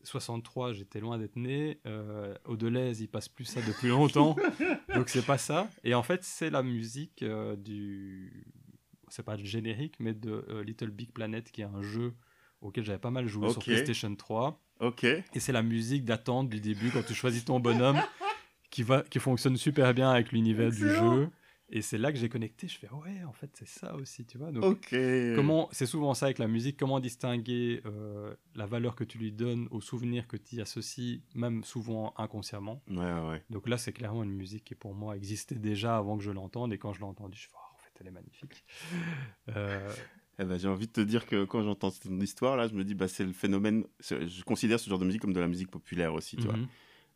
63, j'étais loin d'être né. Euh, au Deleuze, il passe plus ça depuis longtemps. <laughs> donc, c'est pas ça. Et en fait, c'est la musique euh, du. C'est pas le générique, mais de euh, Little Big Planet, qui est un jeu auquel j'avais pas mal joué sur. PlayStation 3. Ok. Et c'est la musique d'attente du début quand tu choisis ton bonhomme qui, va, qui fonctionne super bien avec l'univers du jeu. Et c'est là que j'ai connecté. Je fais ouais, en fait, c'est ça aussi, tu vois. Donc, comment c'est souvent ça avec la musique. Comment distinguer euh, la valeur que tu lui donnes aux souvenirs que tu y associes, même souvent inconsciemment. Ouais, ouais. Donc là, c'est clairement une musique qui pour moi existait déjà avant que je l'entende. Et quand je l'ai entendue, je fais oh, en fait, elle est magnifique. Euh, <laughs> Eh ben, j'ai envie de te dire que quand j'entends cette histoire là, je me dis bah c'est le phénomène. Je considère ce genre de musique comme de la musique populaire aussi, tu vois. mhm.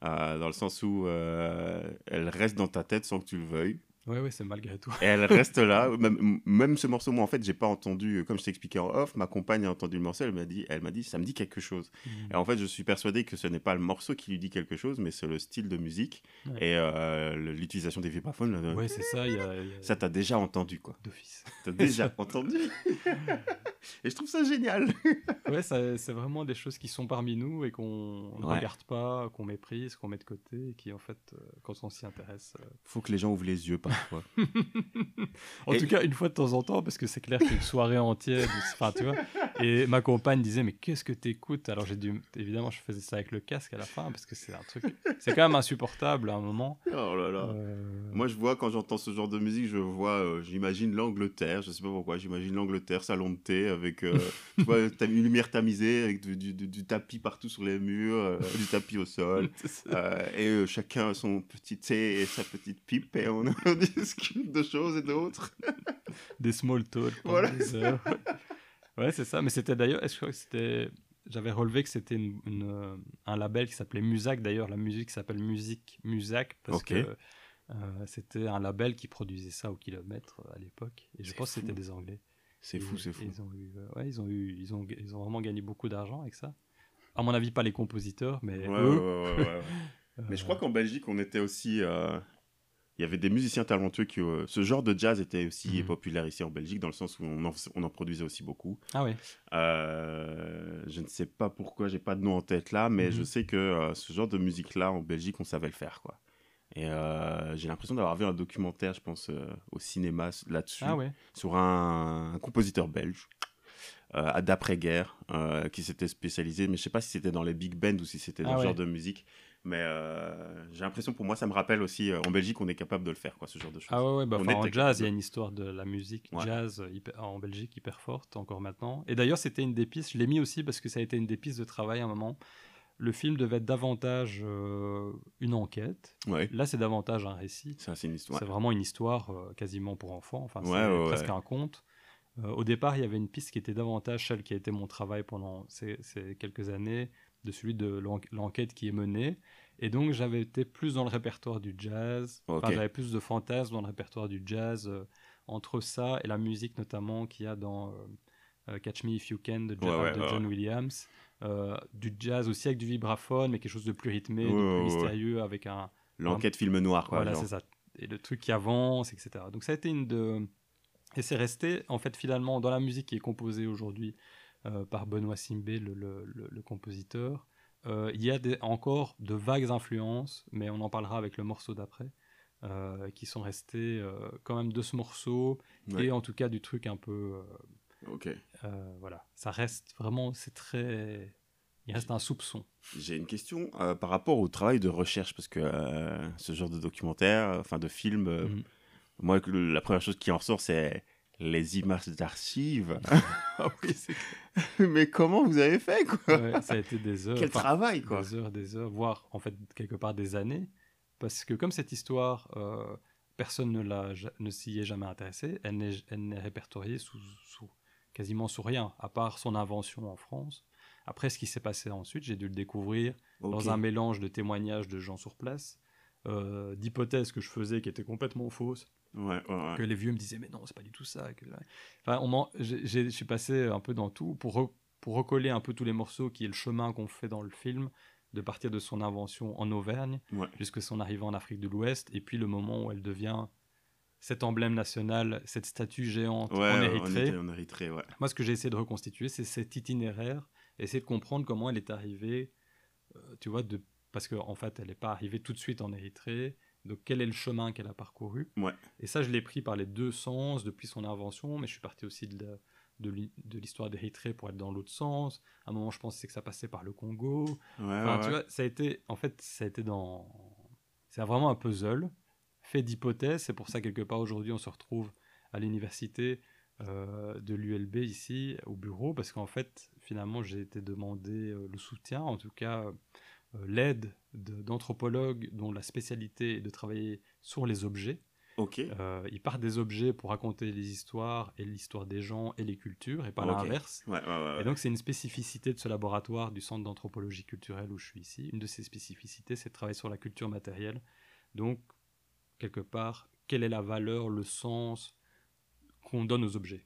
Euh, dans le sens où euh, elle reste dans ta tête sans que tu le veuilles. Ouais, ouais, c'est malgré tout. Et elle reste là. <laughs> Même, même ce morceau, moi en fait, j'ai pas entendu. Comme je t'ai expliqué en off, ma compagne a entendu le morceau. Elle m'a dit, elle m'a dit, ça me dit quelque chose. Mhm. Et en fait, je suis persuadé que ce n'est pas le morceau qui lui dit quelque chose, mais c'est le style de musique Ouais. et euh, l'utilisation des vibraphones. là, Ouais, c'est ça. Y a, y a- Ça, t'as déjà entendu quoi. d'office. T'as déjà <laughs> entendu. <laughs> et je trouve ça génial. Ouais, c'est vraiment des choses qui sont parmi nous et qu'on ne Ouais. regarde pas, qu'on méprise, qu'on met de côté et qui, en fait, euh, quand on s'y intéresse. euh, Faut que les gens ouvrent les yeux <laughs> En Et- tout cas, une fois de temps en temps, parce que c'est clair qu'une soirée entière, enfin, tu vois. Et ma compagne disait, mais qu'est-ce que t'écoutes? Alors j'ai dû, évidemment, je faisais ça avec le casque à la fin parce que c'est un truc, c'est quand même insupportable à un moment. oh là là. Euh, Moi, je vois quand j'entends ce genre de musique, je vois, euh, j'imagine l'Angleterre. Je sais pas pourquoi, j'imagine l'Angleterre, salon de thé avec, euh, <laughs> tu vois, ta- une lumière tamisée avec du, du- du- du tapis partout sur les murs, euh, du tapis au sol. <laughs> Euh, et euh, chacun a son petit thé et sa petite pipe et on, on discute de choses et d'autres. <laughs> des small talk pendant Voilà. des heures. <laughs> Ouais, c'est ça. Mais c'était d'ailleurs, est-ce que c'était, j'avais relevé que c'était une- une, euh, un label qui s'appelait Musac. D'ailleurs, la musique s'appelle Musique Musac parce que euh, c'était un label qui produisait ça au kilomètre euh, à l'époque. Et je pense que c'était des Anglais. C'est fou, c'est fou. Ils ont eu, euh, ouais, ils ont eu, ils ont, ils ont vraiment gagné beaucoup d'argent avec ça. À mon avis, pas les compositeurs, mais Ouais, eux. ouais, ouais, ouais, ouais. <laughs> Mais je crois qu'en Belgique, on était aussi. Il y avait des musiciens talentueux qui. euh, Ce genre de jazz était aussi Mhm. populaire ici en Belgique, dans le sens où on en, on en produisait aussi beaucoup. Ah ouais. Euh, je ne sais pas pourquoi, j'ai pas de nom en tête là, mais Mhm. je sais que euh, ce genre de musique-là, en Belgique, on savait le faire, quoi. Et euh, j'ai l'impression d'avoir vu un documentaire, je pense, au cinéma là-dessus, Ah ouais. sur un, un compositeur belge euh, d'après-guerre qui s'était spécialisé, mais je sais pas si c'était dans les big bands ou si c'était dans Ah ce ouais. genre de musique. Mais euh, j'ai l'impression, pour moi, ça me rappelle aussi, euh, en Belgique, on est capable de le faire, quoi, ce genre de choses. Ah ouais, ouais, bah, enfin, en jazz, il y a une histoire de la musique Ouais. jazz hyper- en Belgique hyper forte encore maintenant. Et d'ailleurs, c'était une des pistes, je l'ai mis aussi parce que ça a été une des pistes de travail à un moment. Le film devait être davantage euh, une enquête. Ouais, Là, c'est davantage un récit. c'est une histoire. C'est vraiment une histoire quasiment pour enfants. Enfin, Ouais, c'est ouais, presque ouais. un conte. Au départ, il y avait une piste qui était davantage celle qui a été mon travail pendant ces, ces quelques années, de celui de l'en- l'enquête qui est menée. Et donc, j'avais été plus dans le répertoire du jazz. Enfin, j'avais plus de fantasmes dans le répertoire du jazz, euh, entre ça et la musique notamment qu'il y a dans euh, euh, Catch Me If You Can de, Jo- Ouais, ouais, de ouais, John Williams. Du jazz aussi avec du vibraphone, mais quelque chose de plus rythmé, de plus mystérieux, avec un, L'enquête film noir, quoi. voilà, c'est ça. Et le truc qui avance, etc. Donc ça a été une de... Et c'est resté, en fait, finalement, dans la musique qui est composée aujourd'hui par Benoît Simbé, le, le- le- le compositeur, euh, il y a des- encore de vagues influences, mais on en parlera avec le morceau d'après, euh, qui sont restées euh, quand même de ce morceau, Ouais. et en tout cas du truc un peu... euh, Ok. euh, voilà, ça reste vraiment, c'est très... Il reste un soupçon. J'ai une question euh, par rapport au travail de recherche, parce que euh, ce genre de documentaire, euh, enfin de film, euh, Mhm. moi, le- la première chose qui en ressort, c'est les images d'archives. <laughs> Ah oui, Mais comment vous avez fait, quoi Ouais, ça a été des heures. Quel enfin, travail, quoi Des heures, des heures, voire en fait quelque part des années. Parce que comme cette histoire, euh, personne ne, l'a, ja- ne s'y est jamais intéressé, elle n'est, elle n'est répertoriée sous, sous- quasiment sous rien, à part son invention en France. Après, ce qui s'est passé ensuite, j'ai dû le découvrir dans un mélange de témoignages de gens sur place, euh, d'hypothèses que je faisais qui étaient complètement fausses, Ouais, ouais, ouais. que les vieux me disaient mais non c'est pas du tout ça que... enfin on j'ai- je suis passé un peu dans tout pour re- pour recoller un peu tous les morceaux qui est le chemin qu'on fait dans le film de partir de son invention en Auvergne jusqu'à son arrivée en Afrique de l'Ouest et puis le moment où elle devient cet emblème national cette statue géante en Érythrée en Érythrée, ouais. moi ce que j'ai essayé de reconstituer c'est cet itinéraire essayer de comprendre comment elle est arrivée euh, tu vois de parce qu'en en fait elle n'est pas arrivée tout de suite en Érythrée donc quel est le chemin qu'elle a parcouru? Ouais. et ça, je l'ai pris par les deux sens depuis son invention, mais je suis parti aussi de, la- l'histoire d'Érythrée pour être dans l'autre sens. À un moment, je pensais que ça passait par le Congo. Ouais, Enfin, ouais, tu ouais. vois, ça a été, en fait, ça a été dans. C'est vraiment un puzzle fait d'hypothèses. C'est pour ça, quelque part, aujourd'hui, on se retrouve à l'université euh, de l'ULB ici, au bureau, parce qu'en fait, finalement, j'ai été demandé euh, le soutien, en tout cas, l'aide de- d'anthropologues dont la spécialité est de travailler sur les objets. Ok. Euh, ils partent des objets pour raconter les histoires et l'histoire des gens et les cultures, et pas l'inverse. Ouais, ouais, ouais. Et donc, c'est une spécificité de ce laboratoire du Centre d'anthropologie culturelle où je suis ici. Une de ces spécificités, c'est de travailler sur la culture matérielle. Donc, quelque part, quelle est la valeur, le sens qu'on donne aux objets?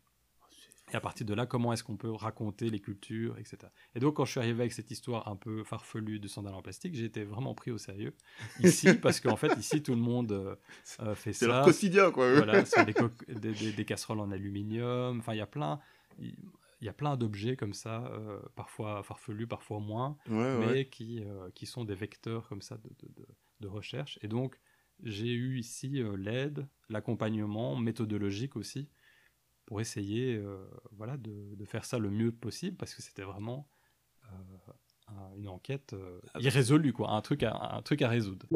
Et à partir de là, comment est-ce qu'on peut raconter les cultures, etc. Et donc, quand je suis arrivé avec cette histoire un peu farfelue de sandales en plastique, j'ai été vraiment pris au sérieux ici, <laughs> parce qu'en fait, ici, tout le monde euh, euh, fait C'est ça leur quotidien, quoi. voilà, sur des, <laughs> coques- des, des- des casseroles en aluminium. Enfin, il y a plein, il y a plein d'objets comme ça, euh, parfois farfelus, parfois moins, Ouais, ouais. mais qui, euh, qui sont des vecteurs comme ça de, de- de- de recherche. Et donc, j'ai eu ici l'aide, l'accompagnement méthodologique aussi, pour essayer euh, voilà, de, de faire ça le mieux possible, parce que c'était vraiment euh, un- une enquête euh, Ah bah. irrésolue, quoi, un truc à, un truc à résoudre.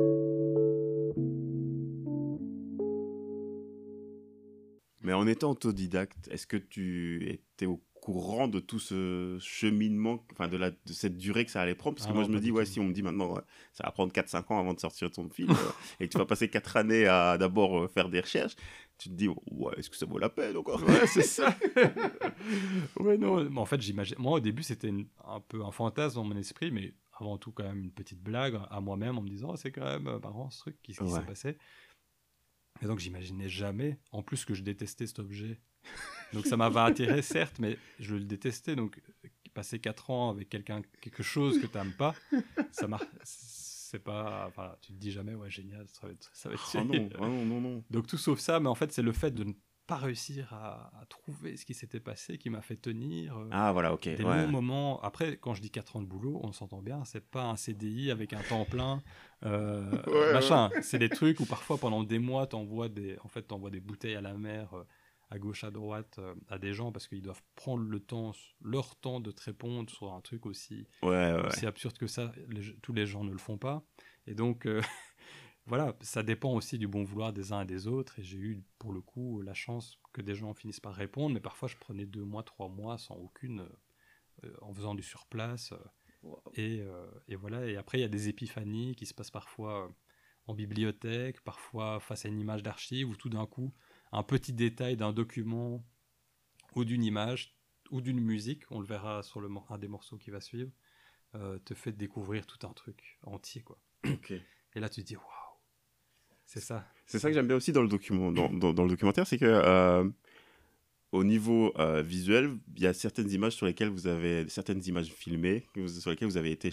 Mais en étant autodidacte, est-ce que tu étais au courant de tout ce cheminement, enfin de, la, de cette durée que ça allait prendre Parce que Ah moi, non, je me dis, ouais, si on me dit maintenant, ouais, ça va prendre 4-5 ans avant de sortir ton film, euh, <laughs> et que tu vas passer 4 années à d'abord euh, faire des recherches, tu te dis, ouais, est-ce que ça vaut la peine encore? Ouais, c'est <laughs> ça. <laughs> ouais, non. mais en fait, j'imagine. Moi, au début, c'était une- un peu un fantasme dans mon esprit, mais avant tout, quand même, une petite blague à moi-même en me disant, oh, c'est quand même euh, marrant ce truc, qu'est-ce qui Ouais. s'est passé Et donc, j'imaginais jamais, en plus que je détestais cet objet. Donc, ça m'avait attiré, certes, mais je le détestais. Donc, passer 4 ans avec quelqu'un, quelque chose que tu n'aimes pas, ça m'a. C'est pas. Enfin, tu te dis jamais, ouais, génial, ça va être, ça va être Ah non, terrible. ah non, non, non. Donc tout sauf ça, mais en fait c'est le fait de ne pas réussir à, à trouver ce qui s'était passé qui m'a fait tenir euh, Ah, voilà, ok. des ouais. longs moments. Après, quand je dis 4 ans de boulot, on s'entend bien, c'est pas un CDI avec un temps plein, euh, Ouais, machin. C'est des trucs où parfois pendant des mois, t'envoies des, en fait, t'envoies des bouteilles à la mer. euh, à gauche, à droite, euh, à des gens parce qu'ils doivent prendre le temps, leur temps de te répondre sur un truc aussi Ouais, ouais, ouais. aussi absurde que ça, les- tous les gens ne le font pas. Et donc, euh, <laughs> voilà, ça dépend aussi du bon vouloir des uns et des autres. Et j'ai eu, pour le coup, la chance que des gens finissent par répondre. Mais parfois, je prenais deux mois, trois mois sans aucune, euh, en faisant du surplace. euh, et, euh, et voilà. Et après, il y a des épiphanies qui se passent parfois euh, en bibliothèque, parfois face à une image d'archive, ou tout d'un coup, un petit détail d'un document ou d'une image ou d'une musique, on le verra sur le, un des morceaux qui va suivre, euh, te fait découvrir tout un truc entier. quoi. Ok. Et là, tu te dis, waouh, c'est ça. C'est ça que j'aime bien aussi dans le, document, dans, dans- dans le documentaire, c'est que euh, au niveau euh, visuel, il y a certaines images sur lesquelles vous avez, certaines images filmées, sur lesquelles vous avez été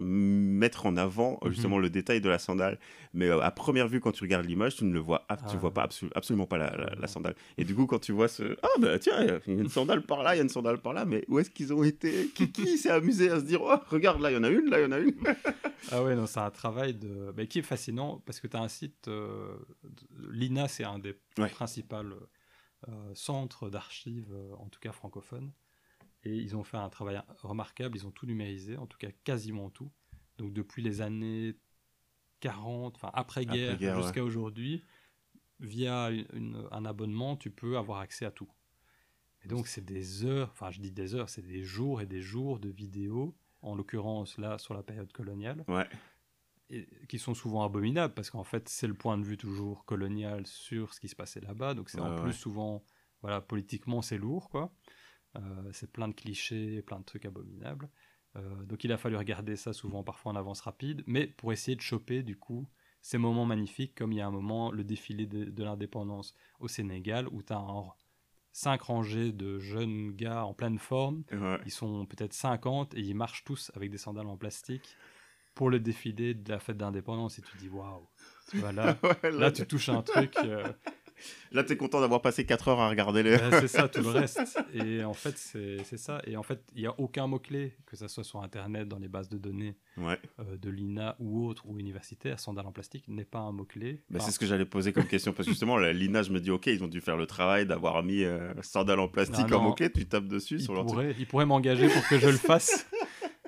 mettre en avant euh, Mhm. justement le détail de la sandale. Mais euh, à première vue, quand tu regardes l'image, tu ne le vois, ab- tu Ah. vois pas absolu- absolument pas la, la- la Non. sandale. Et du coup, quand tu vois ce, ah bah tiens, il y a une sandale par là, il y a une sandale par là, mais où est-ce qu'ils ont été? Qui, qui s'est amusé à se dire, oh regarde là, il y en a une, là il y en a une. <laughs> Ah ouais, non, c'est un travail de... mais qui est fascinant parce que tu as un site, euh, l'INA, c'est un des Ouais. principaux euh, centres d'archives, en tout cas francophones. Et ils ont fait un travail remarquable, ils ont tout numérisé, en tout cas quasiment tout. Donc depuis les années 40, enfin après-guerre ouais. jusqu'à aujourd'hui, via une- une- un abonnement, tu peux avoir accès à tout. Et donc c'est des heures, enfin je dis des heures, c'est des jours et des jours de vidéos, en l'occurrence là sur la période coloniale, Ouais. et qui sont souvent abominables parce qu'en fait c'est le point de vue toujours colonial sur ce qui se passait là-bas, donc c'est en plus souvent, voilà, politiquement c'est lourd quoi. Euh, c'est plein de clichés, plein de trucs abominables. Euh, donc il a fallu regarder ça souvent parfois en avance rapide, mais pour essayer de choper du coup ces moments magnifiques, comme il y a un moment le défilé de, de l'indépendance au Sénégal où tu as cinq rangées de jeunes gars en pleine forme Ouais. ils sont peut-être 50 et ils marchent tous avec des sandales en plastique pour le défilé de la fête d'indépendance et tu dis waouh tu vois là <laughs> Ouais, là tu touches un truc euh, Là, t'es content d'avoir passé 4 heures à regarder les. ben, c'est ça tout le <laughs> reste et en fait c'est ça et en fait il y a aucun mot clé que ça soit sur internet dans les bases de données Ouais. euh, de l'INA ou autre ou universitaire sandales en plastique n'est pas un mot clé Bah, c'est ce que j'allais poser comme question parce que justement, l'INA, je me dis, ok, ils ont dû faire le travail d'avoir mis euh, sandales en plastique Ah en moquette, tu tapes dessus ils sur leur truc. pourraient, ils pourraient m'engager pour que je le <laughs> fasse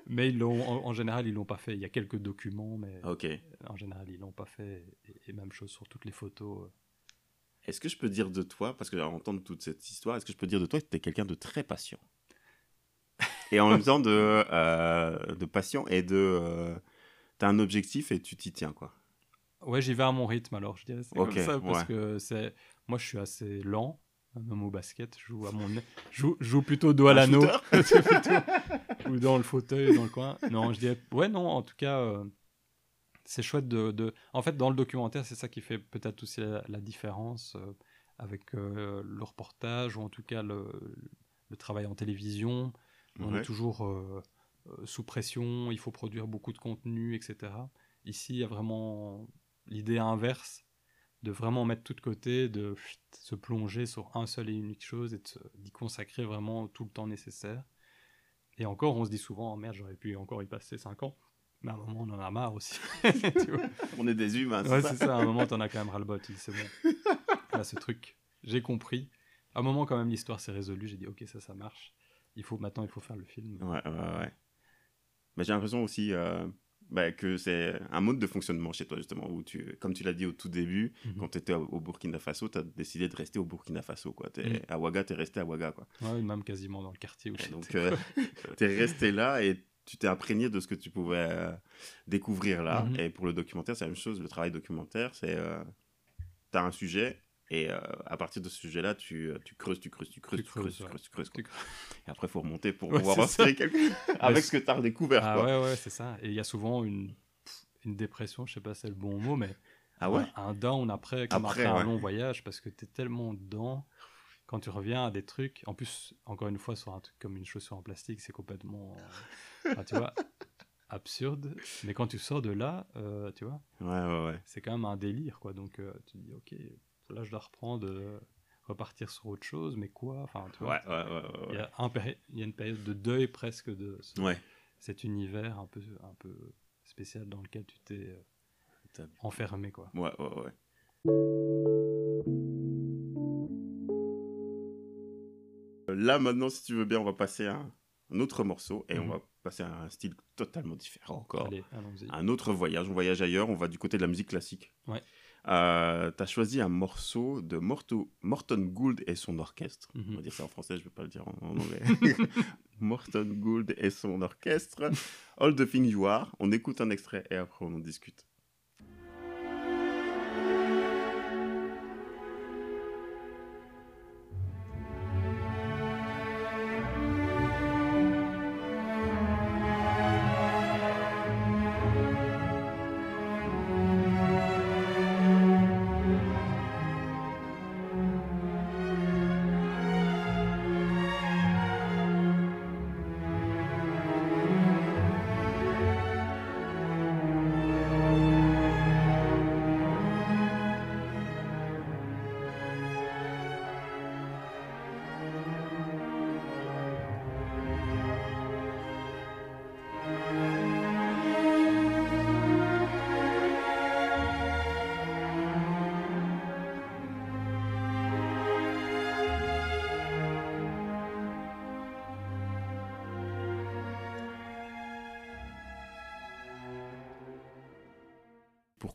mais ils l'ont en, en général ils l'ont pas fait il y a quelques documents mais Ok. en général ils l'ont pas fait et, et même chose sur toutes les photos euh, Est-ce que je peux dire de toi, parce que à entendre toute cette histoire, est-ce que je peux dire de toi que tu es quelqu'un de très patient? Et en même temps de, euh, de patient et de. euh, T'as un objectif et tu t'y tiens, quoi. Ouais, j'y vais à mon rythme alors, je dirais. C'est comme ça parce ouais. que c'est. Moi, je suis assez lent, même au basket. Je joue à mon. Je joue, je joue plutôt dos à l'anneau. <laughs> Ou dans le fauteuil, dans le coin. Non, je dirais. Ouais, non, en tout cas, euh, c'est chouette de, de- En fait, dans le documentaire, c'est ça qui fait peut-être aussi la, la différence euh, avec euh, le reportage ou en tout cas le, le travail en télévision. On est toujours euh, sous pression, il faut produire beaucoup de contenu, etc. Ici, il y a vraiment l'idée inverse de vraiment mettre tout de côté, de se plonger sur un seul et unique chose et d'y consacrer vraiment tout le temps nécessaire. Et encore, on se dit souvent, oh merde, j'aurais pu encore y passer 5 ans. Mais à un moment, on en a marre aussi. <laughs> Tu vois On est des humains, c'est Ouais, ça c'est ça. À un moment, t'en as quand même ras-le-bol. Tu dis, c'est bon. <laughs> Là, ce truc, j'ai compris. À un moment, quand même, l'histoire s'est résolue. J'ai dit, ok, ça, ça marche. Il faut maintenant, il faut faire le film. Ouais, ouais, ouais. Mais j'ai l'impression aussi, euh, bah, que c'est un mode de fonctionnement chez toi, justement, où tu, comme tu l'as dit au tout début, Mhm. quand tu étais au, Burkina Faso, tu as décidé de rester au Burkina Faso. Quoi. Mhm. À Ouaga, tu es resté à Ouaga. Quoi. Ouais, même quasiment dans le quartier où donc, euh, <laughs> tu es resté là et tu t'es imprégné de ce que tu pouvais euh, découvrir là. Mhm. Et pour le documentaire, c'est la même chose. Le travail documentaire, c'est. tu as un sujet. Et euh, à partir de ce sujet-là, tu, tu creuses, tu creuses, tu creuses, tu, creuses, creuses, tu creuses, tu creuses. Tu creuses. Et après, il faut remonter pour Ouais, pouvoir inspirer quelqu'un <laughs> avec ce que tu as redécouvert. Ah quoi. ouais, ouais, c'est ça. Et il y a souvent une, une dépression, je sais pas si c'est le bon mot, mais Ah ouais un down après, comme Après, après, ouais. un long voyage, parce que tu es tellement dedans. Quand tu reviens à des trucs, en plus, encore une fois, sur un truc comme une chaussure en plastique, c'est complètement, euh, enfin, tu vois, <laughs> absurde. Mais quand tu sors de là, euh, tu vois, Ouais, ouais, ouais. c'est quand même un délire, quoi. Donc, euh, tu te dis, ok, là, je dois reprendre, euh, repartir sur autre chose, mais quoi Enfin, tu vois, Ouais, ouais, ouais, ouais, il y, a un il y a une période de deuil presque de ce- cet univers un peu, un peu spécial dans lequel tu t'es enfermé, quoi. Ouais, ouais, ouais. Là, maintenant, si tu veux bien, on va passer à un autre morceau et on Mhm. va passer à un style totalement différent encore. Allez, allons-y. Un autre voyage, on voyage ailleurs, on va du côté de la musique classique. Ouais. Euh, T'as choisi un morceau de Morto- Morton Gould et son orchestre. On Mhm. va dire ça en français, je vais pas le dire en, en anglais. <laughs> Morton Gould et son orchestre. All the Things You Are. On écoute un extrait et après on en discute.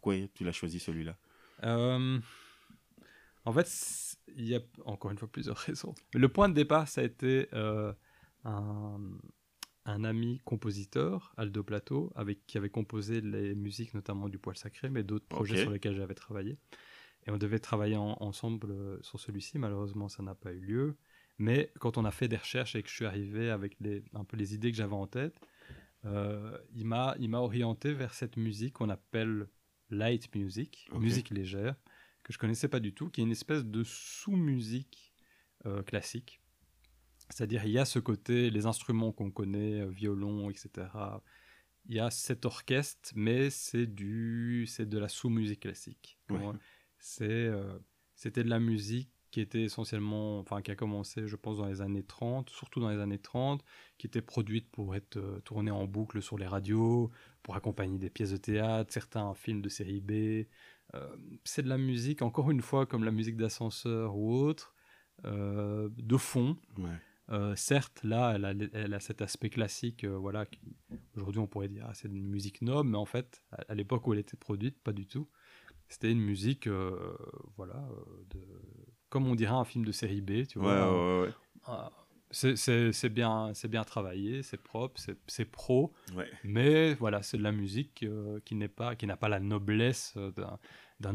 Pourquoi tu l'as choisi celui-là? Euh, en fait, il y a encore une fois plusieurs <laughs> raisons. Le point de départ, ça a été euh, un, un ami compositeur, Aldo Plateau, avec, qui avait composé les musiques notamment du Poil Sacré, mais d'autres projets sur lesquels j'avais travaillé. Et on devait travailler en- ensemble euh, sur celui-ci. Malheureusement, ça n'a pas eu lieu. Mais quand on a fait des recherches et que je suis arrivé avec les, un peu les idées que j'avais en tête, euh, il m'a orienté vers cette musique qu'on appelle light music, musique légère, que je connaissais pas du tout, qui est une espèce de sous-musique euh, classique. C'est-à-dire, il y a ce côté, les instruments qu'on connaît, euh, violon, etc. Il y a cet orchestre, mais c'est du, c'est de la sous-musique classique. Ouais. Euh, c'était de la musique qui était essentiellement, enfin, qui a commencé, je pense, dans les années 30, surtout dans les années 30, qui était produite pour être euh, tournée en boucle sur les radios, pour accompagner des pièces de théâtre, certains films de série B. Euh, c'est de la musique, encore une fois, comme la musique d'ascenseur ou autre, euh, de fond. Ouais. Certes, là, elle a, elle a cet aspect classique, voilà. Aujourd'hui, on pourrait dire ah, c'est une musique noble, mais en fait, à, à l'époque où elle était produite, pas du tout. C'était une musique, euh, voilà, euh, de, comme on dirait un film de série B, tu vois. ouais, ouais. Ah, c'est- bien, travaillé, c'est propre, c'est- pro, mais voilà, c'est de la musique euh, qui n'est pas, qui n'a pas la noblesse d'un-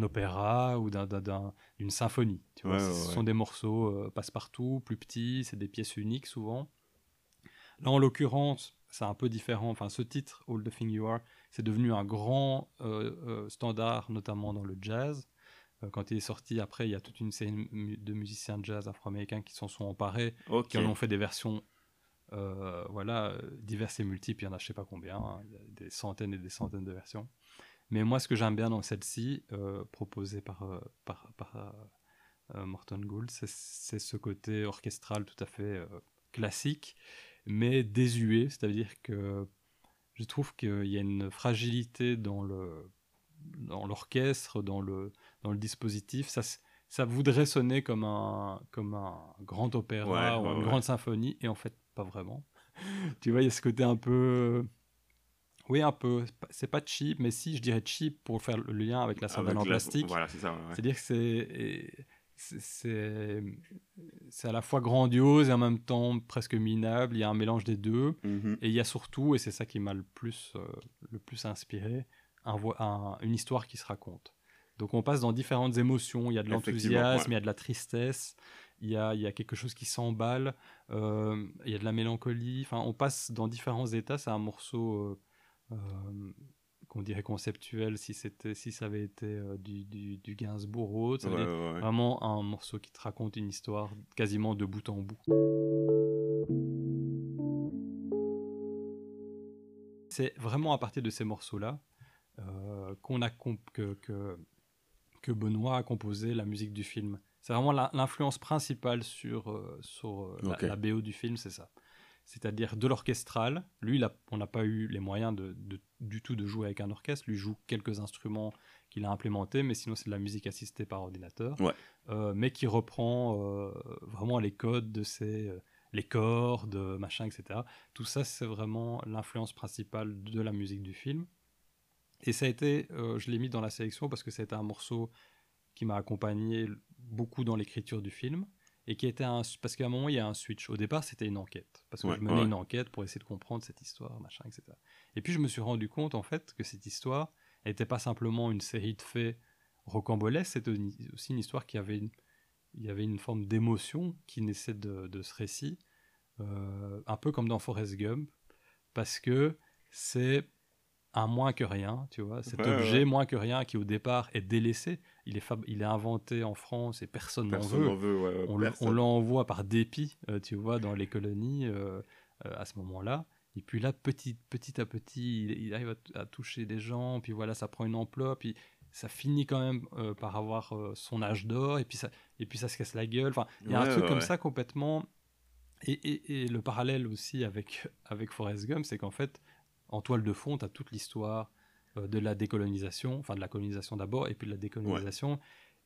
opéra ou d'un- d'un- d'un- d'une symphonie. Tu vois, Ouais, ce ouais. sont des morceaux euh, passe-partout, plus petits, c'est des pièces uniques souvent. Là, en l'occurrence, c'est un peu différent. Enfin, ce titre, All the Thing You Are, c'est devenu un grand euh, euh, standard, notamment dans le jazz. Euh, quand il est sorti, après, il y a toute une série de musiciens de jazz afro-américains qui s'en sont emparés qui en ont fait des versions euh, voilà, diverses et multiples. Il y en a je sais pas combien, hein, des centaines et des centaines de versions. Mais moi, ce que j'aime bien dans celle-ci, euh, proposée par, euh, par, par Morton Gould, c'est- ce côté orchestral tout à fait classique, mais désuet. C'est-à-dire que je trouve qu'il y a une fragilité dans le dans l'orchestre, dans le, dans le dispositif. Ça, ça voudrait sonner comme un, comme un grand opéra Ouais, ou ouais, une ouais. grande symphonie, et en fait, pas vraiment. <laughs> tu vois, il y a ce côté un peu, Oui, un peu. C'est pas- cheap, mais si, je dirais cheap pour faire le lien avec la Avec en la- plastique. Voilà, c'est ça. ouais. C'est-à-dire que c'est- c'est- à la fois grandiose et en même temps presque minable. Il y a un mélange des deux. Mhm. Et il y a surtout, et c'est ça qui m'a le plus, euh, le plus inspiré, un un- une histoire qui se raconte. Donc on passe dans différentes émotions. Il y a de l'enthousiasme, ouais. il y a de la tristesse, il y a, il y a quelque chose qui s'emballe, euh, il y a de la mélancolie. Enfin, on passe dans différents états. C'est un morceau euh, qu'on dirait conceptuel si, c'était, si ça avait été euh, du, du, du Gainsbourg ou autre. Ouais, ouais. Vraiment un morceau qui te raconte une histoire quasiment de bout en bout. C'est vraiment à partir de ces morceaux-là euh, qu'on a que, que, que Benoît a composé la musique du film. C'est vraiment l'influence principale sur, euh, sur la- BO du film, c'est ça. C'est-à-dire de l'orchestral. Lui, on n'a pas eu les moyens de, de- du tout de jouer avec un orchestre. Lui joue quelques instruments qu'il a implémentés, mais sinon c'est de la musique assistée par ordinateur. Ouais. Euh, mais qui reprend euh, vraiment les codes de ces... euh, les cordes, machin, etc. Tout ça, c'est vraiment l'influence principale de la musique du film. Et ça a été, euh, je l'ai mis dans la sélection parce que c'était un morceau qui m'a accompagné beaucoup dans l'écriture du film et qui était un, parce qu'à un moment il y a un switch. Au départ, c'était une enquête parce que Ouais, je menais ouais. une enquête pour essayer de comprendre cette histoire, machin, etc. Et puis je me suis rendu compte en fait que cette histoire n'était pas simplement une série de faits rocambolesques, c'était aussi une histoire qui avait une, il y avait une forme d'émotion qui naissait de, de ce récit, euh, un peu comme dans Forrest Gump, parce que c'est un moins que rien, tu vois, cet Ouais, objet moins que rien qui au départ est délaissé, il est, fab- il est inventé en France et personne n'en veut. veut. ouais, On, l'envoie par dépit, euh, tu vois, dans les colonies euh, euh, à ce moment-là. Et puis là, petit, petit à petit, il, il arrive à, toucher des gens, puis voilà, ça prend une ampleur, puis ça finit quand même par avoir son âge d'or, et puis ça, et puis ça se casse la gueule. Enfin, il y a un truc ouais, comme ça complètement. Et, et- et le parallèle aussi avec, avec Forrest Gump, c'est qu'en fait, en toile de fond, tu as toute l'histoire de la décolonisation, enfin de la colonisation d'abord, et puis de la décolonisation.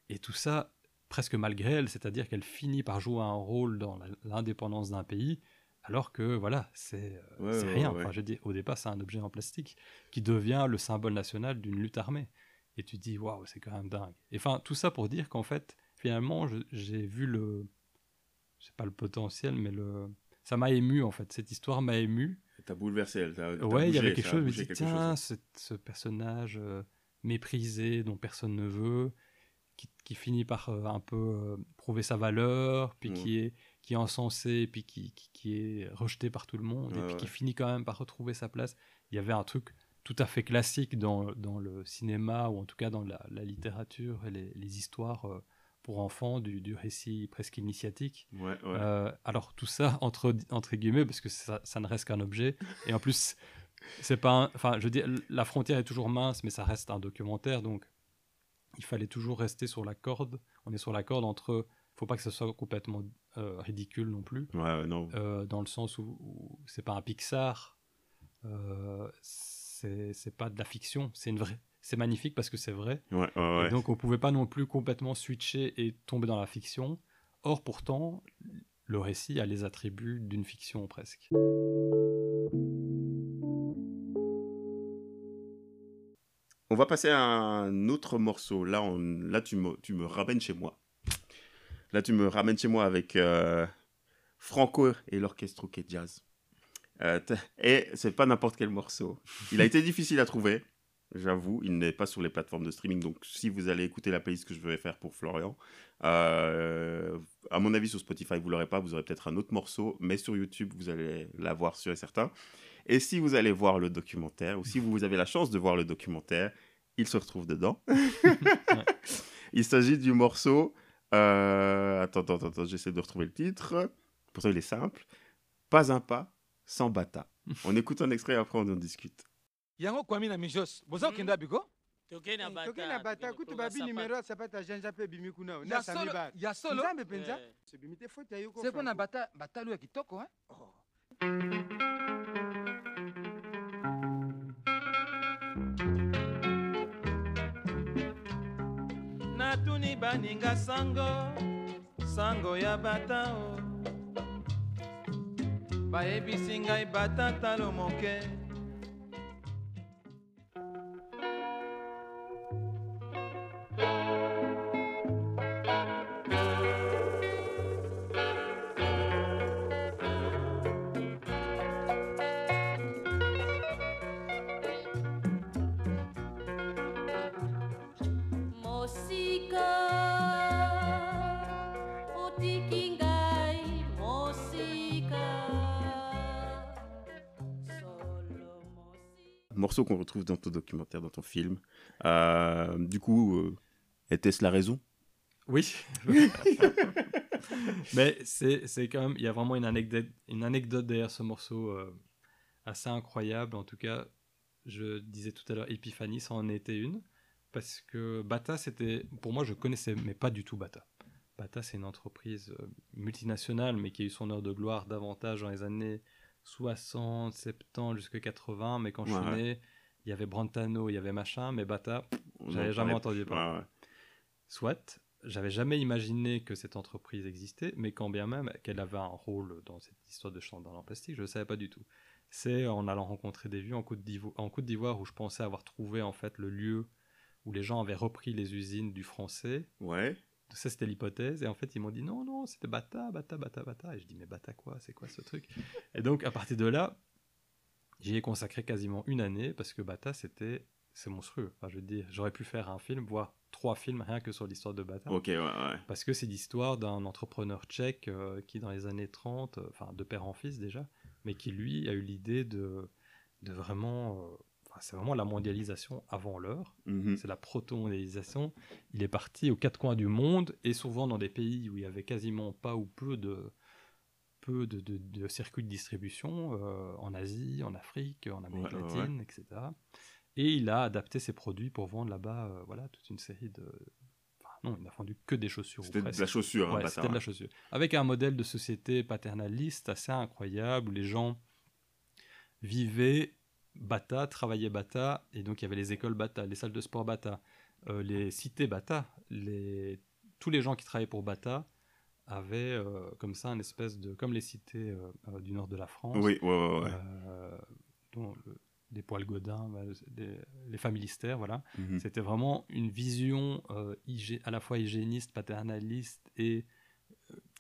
Et tout ça, presque malgré elle, c'est-à-dire qu'elle finit par jouer un rôle dans l'indépendance d'un pays, alors que voilà, c'est euh, Ouais, c'est ouais, rien. ouais. Enfin, je dis, au départ, c'est un objet en plastique qui devient le symbole national d'une lutte armée. Et tu te dis, waouh, c'est quand même dingue. Et enfin, tout ça pour dire qu'en fait, finalement, j'ai vu le. Je sais pas le potentiel, mais le. Ça m'a ému en fait. Cette histoire m'a ému. T'as bouleversé. elle, t'as- t'as Ouais, il y avait quelque chose. Je me dis, tiens, chose. ce, personnage euh, méprisé dont personne ne veut, qui, qui finit par euh, un peu euh, prouver sa valeur, puis qui est qui est encensé, puis qui, qui, qui est rejeté par tout le monde, et Ouais, puis qui finit quand même par retrouver sa place. Il y avait un truc tout à fait classique dans, dans le cinéma, ou en tout cas dans la, la littérature et les, les histoires pour enfants du, du récit presque initiatique. Ouais, ouais. Euh, alors tout ça entre, entre guillemets parce que ça, ça ne reste qu'un objet et en plus c'est pas enfin je dire la frontière est toujours mince mais ça reste un documentaire donc il fallait toujours rester sur la corde on est sur la corde entre faut pas que ce soit complètement euh, ridicule non plus Ouais, non. euh, dans le sens où, où c'est pas un Pixar c'est pas de la fiction c'est une vraie c'est magnifique parce que c'est vrai Ouais, ouais, et ouais. donc on pouvait pas non plus complètement switcher et tomber dans la fiction. Or pourtant, le récit a les attributs d'une fiction presque. On va passer à un autre morceau. Là, on... là tu, me... tu me ramènes chez moi. Là, tu me ramènes chez moi avec euh, Franco et l'orchestre OK Jazz. Euh, et c'est pas n'importe quel morceau. Il a été difficile à trouver, j'avoue. Il n'est pas sur les plateformes de streaming. Donc, si vous allez écouter la playlist que je vais faire pour Florian, euh, à mon avis, sur Spotify, vous l'aurez pas. Vous aurez peut-être un autre morceau. Mais sur YouTube, vous allez l'avoir sûr et certain. Et si vous allez voir le documentaire, ou si vous avez la chance de voir le documentaire, il se retrouve dedans. <laughs> il s'agit du morceau. euh, Attends, attends, attends, j'essaie de retrouver le titre. Pourtant, il est simple. Pas un pas sans bata. <laughs> On écoute un extrait et après on en discute. yango kwami na mijos boza kokende wapi hmm. ko tokei eh, na bata kutu babi nimero ya sapata ya janja mpe ebimi kuna ya solonzambe mpenza eh. ebimi te foti ayo se mpo na batalu ya kitoko oh. natuni baninga sango sango ya bata o. Bayebisi ngai bata talo moke. Qu'on retrouve dans ton documentaire, dans ton film. Euh, du coup, euh, était-ce la raison? Oui. <laughs> Mais c'est quand même, il y a vraiment une anecdote, une anecdote derrière ce morceau euh, assez incroyable. En tout cas, je disais tout à l'heure, Epiphanie, ça en était une. Parce que Bata, c'était. Pour moi, je connaissais, mais pas du tout Bata. Bata, c'est une entreprise multinationale, mais qui a eu son heure de gloire davantage dans les années 60, 70, jusqu'à 80. Mais quand je suis Ouais. né, il y avait Brantano, il y avait machin, mais Bata, J'avais jamais entendu parler. Ouais. Soit, j'avais jamais imaginé que cette entreprise existait, mais quand bien même qu'elle avait un rôle dans cette histoire de chandail en plastique, je ne savais pas du tout. C'est en allant rencontrer des d'Ivoire, en Côte d'Ivoire où je pensais avoir trouvé en fait le lieu où les gens avaient repris les usines du français. Ouais. Ça, c'était l'hypothèse. Et en fait, ils m'ont dit non, non, c'était Bata, Bata, Bata, Bata. Et je dis mais Bata quoi? C'est quoi ce truc? Et donc, à partir de là, j'y ai consacré quasiment une année parce que Bata, c'était. C'est monstrueux. Enfin, je veux dire, j'aurais pu faire un film, voire trois films rien que sur l'histoire de Bata. Ok, ouais, ouais. Parce que c'est l'histoire d'un entrepreneur tchèque euh, qui, dans les années 30, euh, enfin de père en fils déjà, mais qui lui a eu l'idée de, de vraiment. euh, c'est vraiment la mondialisation avant l'heure. Mhm. C'est la proto-mondialisation. Il est parti aux quatre coins du monde et souvent dans des pays où il y avait quasiment pas ou peu de, peu de, de- de circuits de distribution, euh, en Asie, en Afrique, en Amérique Ouais, ouais, latine, etc. Et il a adapté ses produits pour vendre là-bas euh, voilà, toute une série de. Enfin, non, il n'a vendu que des chaussures. C'était de la chaussure, hein, Ouais, c'était de la chaussure. Avec un modèle de société paternaliste assez incroyable où les gens vivaient Bata, travaillaient Bata, et donc il y avait les écoles Bata, les salles de sport Bata, euh, les cités Bata, les... tous les gens qui travaillaient pour Bata avaient euh, comme ça une espèce de. comme les cités euh, du nord de la France. Oui, ouais, ouais, ouais. dont le- des poils godins, bah, des- les familistères, voilà. Mhm. C'était vraiment une vision à la fois hygiéniste, paternaliste et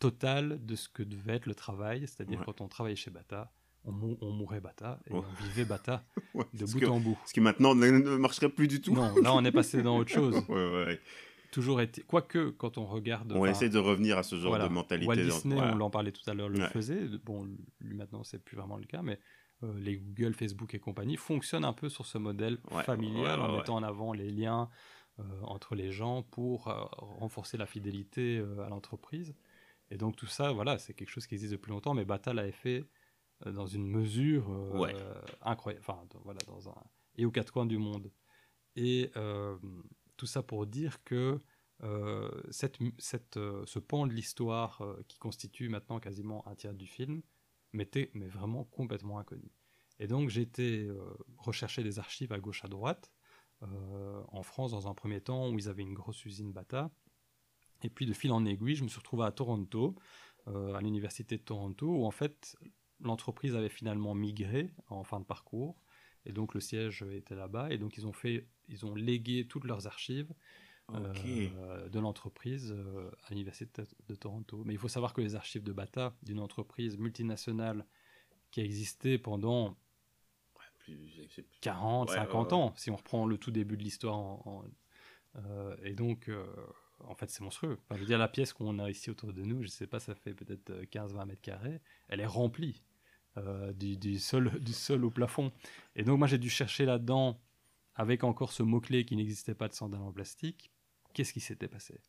totale de ce que devait être le travail. C'est-à-dire quand on travaillait chez Bata, on, mou- on mourait Bata et on vivait Bata <laughs> Ouais, de bout que- en bout. Ce qui maintenant ne, marcherait plus du tout. Non, là on est passé dans autre chose. <laughs> ouais. Toujours été. Quoique, quand on regarde. On essaie de revenir à ce genre voilà, de mentalité. Walt Disney, on en parlait tout à l'heure, le faisait. Bon, lui maintenant, c'est plus vraiment le cas, mais euh, les Google, Facebook et compagnie fonctionnent un peu sur ce modèle familial en mettant en avant les liens euh, entre les gens pour euh, renforcer la fidélité à l'entreprise. Et donc tout ça, voilà, c'est quelque chose qui existe depuis longtemps, mais Bata l'avait fait dans une mesure euh, Ouais. incroyable. Enfin, voilà, dans un et aux quatre coins du monde. Et euh, tout ça pour dire que euh, cette, cette, euh, ce pan de l'histoire euh, qui constitue maintenant quasiment un tiers du film m'était mais vraiment complètement inconnu. Et donc j'ai été euh, rechercher des archives à gauche à droite euh, en France dans un premier temps où ils avaient une grosse usine Bata. Et puis de fil en aiguille, je me suis retrouvé à Toronto, euh, à l'université de Toronto, où en fait l'entreprise avait finalement migré en fin de parcours. Et donc le siège était là-bas. Et donc ils ont fait, ils ont légué toutes leurs archives euh, de l'entreprise euh, à l'université de, Toronto. Mais il faut savoir que les archives de Bata, d'une entreprise multinationale qui a existé pendant Plus- c'est- c'est plus- 40, Ouais, 50 ouais, ouais. ans, si on reprend le tout début de l'histoire. en- en- euh, et donc, euh, en fait, c'est monstrueux. Enfin, je veux dire, la pièce qu'on a ici autour de nous, je sais pas, ça fait peut-être euh, 15-20 mètres carrés, elle est remplie euh, du, du sol, du sol au plafond. Et donc, moi, j'ai dû chercher là-dedans, avec encore ce mot-clé qui n'existait pas de sandales en plastique, qu'est-ce qui s'était passé?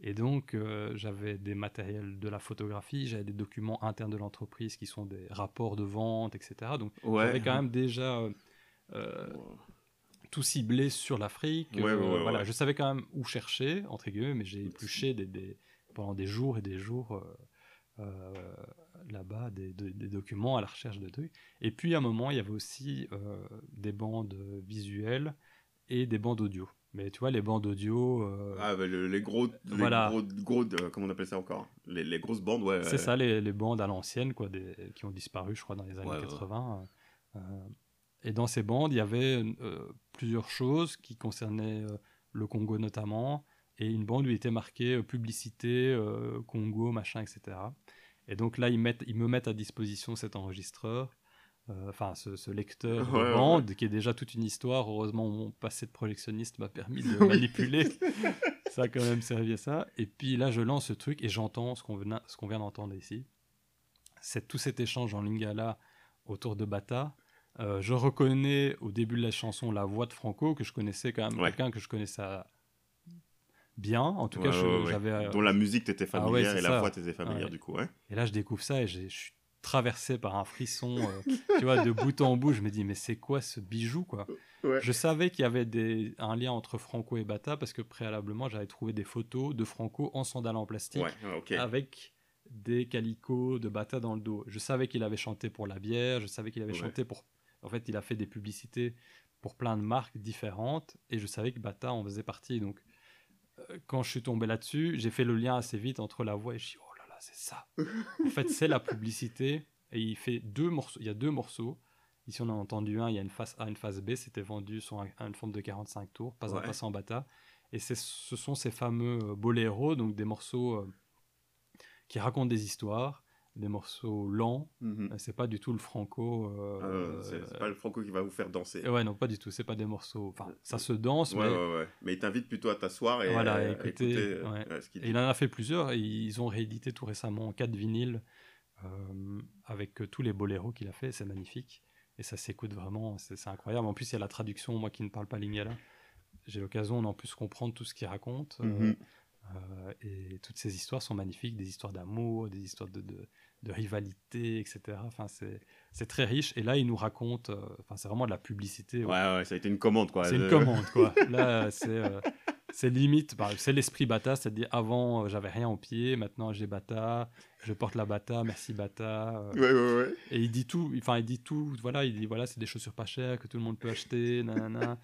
Et donc, euh, j'avais des matériels de la photographie, j'avais des documents internes de l'entreprise qui sont des rapports de vente, etc. Donc, Ouais. j'avais quand même déjà euh, euh, tout ciblé sur l'Afrique. Ouais, ouais, ouais, voilà, je savais quand même où chercher, entre guillemets, mais j'ai épluché des, des- pendant des jours et des jours euh, là-bas des, de- des documents à la recherche de trucs. Et puis à un moment, il y avait aussi euh, des bandes visuelles et des bandes audio. Mais tu vois, les bandes audio, euh, Ah, bah, le- les gros. Les Voilà. gros, gros euh, comment on appelle ça encore? Les, les grosses bandes, ouais. c'est ça, les, les bandes à l'ancienne, quoi, des, qui ont disparu, je crois, dans les années Ouais, ouais. 80. euh, euh, et dans ces bandes, il y avait plusieurs choses qui concernaient le Congo notamment, et une bande où il était marqué publicité, Congo, machin, etc. Et donc là, ils, mettent, ils me mettent à disposition cet enregistreur, euh, enfin ce, ce lecteur Ouais, de ouais, bande, qui est déjà toute une histoire. Heureusement, mon passé de projectionniste m'a permis de <laughs> manipuler. <laughs> ça a quand même servi à ça. Et puis là, je lance ce truc et j'entends ce qu'on vient d'entendre ici. C'est tout cet échange en lingala autour de Bata. Euh, je reconnais au début de la chanson la voix de Franco, que je connaissais quand même, Ouais. quelqu'un que je connaissais euh, bien. En tout Ouais, cas, ouais, j'avais. euh, Dont la musique t'était Ah familière et la voix t'était familière du coup. Et là, je découvre ça et je suis traversé par un frisson, euh, <laughs> tu vois, de bout en bout. Je me dis, mais c'est quoi ce bijou, quoi? Ouais. Je savais qu'il y avait des, un lien entre Franco et Bata parce que préalablement, j'avais trouvé des photos de Franco en sandales en plastique Ouais, avec des calicots de Bata dans le dos. Je savais qu'il avait chanté pour la bière, je savais qu'il avait Ouais. chanté pour... En fait, il a fait des publicités pour plein de marques différentes et je savais que Bata en faisait partie. Donc, quand je suis tombé là-dessus, j'ai fait le lien assez vite entre la voix et je suis oh là là, c'est ça. en fait, c'est la publicité et il fait deux morceaux. Il y a deux morceaux. Ici, on en a entendu un. Il y a une face A, une face B. C'était vendu sur un- une forme de 45 tours, pas un Ouais. passant en Bata. Et ce sont ces fameux boléros, donc des morceaux euh, qui racontent des histoires, des morceaux lents. Mhm. Euh, C'est pas du tout le franco. euh, Euh, c'est pas le Franco qui va vous faire danser. euh, Ouais, non, pas du tout. C'est pas des morceaux. Enfin, ça se danse, Ouais, mais ouais, ouais. Mais il t'invite plutôt à t'asseoir et Voilà, euh, à écouter, écouter, euh, ouais. euh, ce Et dit. il en a fait plusieurs. et ils ont réédité tout récemment quatre vinyles euh, avec euh, tous les boléros qu'il a fait. C'est magnifique. Et ça s'écoute vraiment. C'est incroyable. En plus, il y a la traduction. Moi qui ne parle pas lingala, j'ai l'occasion d'en plus comprendre tout ce qu'il raconte. euh, Mhm. Euh, et toutes ces histoires sont magnifiques. Des histoires d'amour, des histoires de, de, de rivalité, etc. Enfin, c'est très riche. Et là, il nous raconte. euh, Enfin, c'est vraiment de la publicité. Ouais, ouais, ça a été une commande quoi. C'est une De- commande, quoi. <laughs> Là, c'est euh, limite. bah, c'est l'esprit bata, c'est-à-dire avant, j'avais rien au pied, maintenant j'ai bata, je porte la bata, merci bata. Ouais, ouais, ouais. et il dit tout, enfin, il dit tout, voilà, il dit voilà, c'est des chaussures pas chères que tout le monde peut acheter, nanana.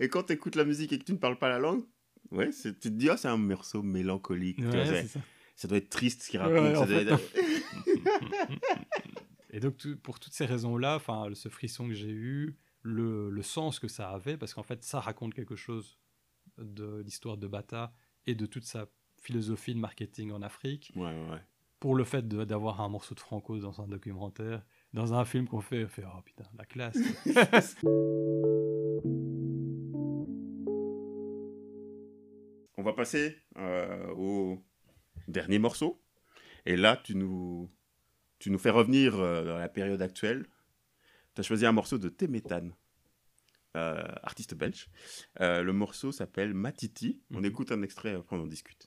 Et quand tu écoutes la musique et que tu ne parles pas la langue, ouais, tu te dis, ah, c'est un morceau mélancolique. vois, ça. ça doit être triste ce qu'il raconte. en ça doit fait, être- <laughs> Et donc, tout- pour toutes ces raisons-là, ce frisson que j'ai eu, le, le sens que ça avait, parce qu'en fait, ça raconte quelque chose de l'histoire de Bata et de toute sa philosophie de marketing en Afrique. Ouais, ouais, ouais. pour le fait d'avoir un morceau de Franco dans un documentaire, dans un film qu'on fait, on fait oh putain, la classe. <laughs> On va passer euh, au dernier morceau. Et là, tu nous, tu nous fais revenir euh, dans la période actuelle. Tu as choisi un morceau de Téméthane, euh, artiste belge. Euh, le morceau s'appelle Matiti. On Mhm. écoute un extrait, après on en discute.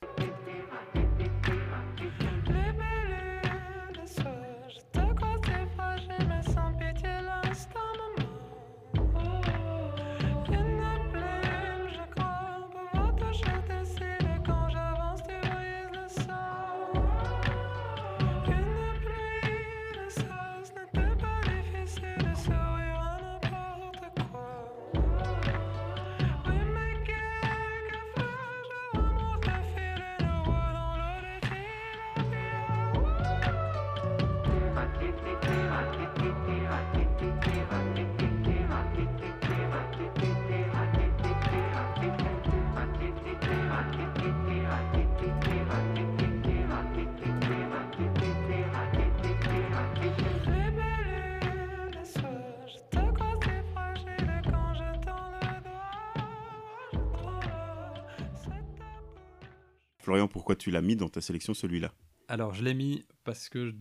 Pourquoi tu l'as mis dans ta sélection celui-là Alors, je l'ai mis parce que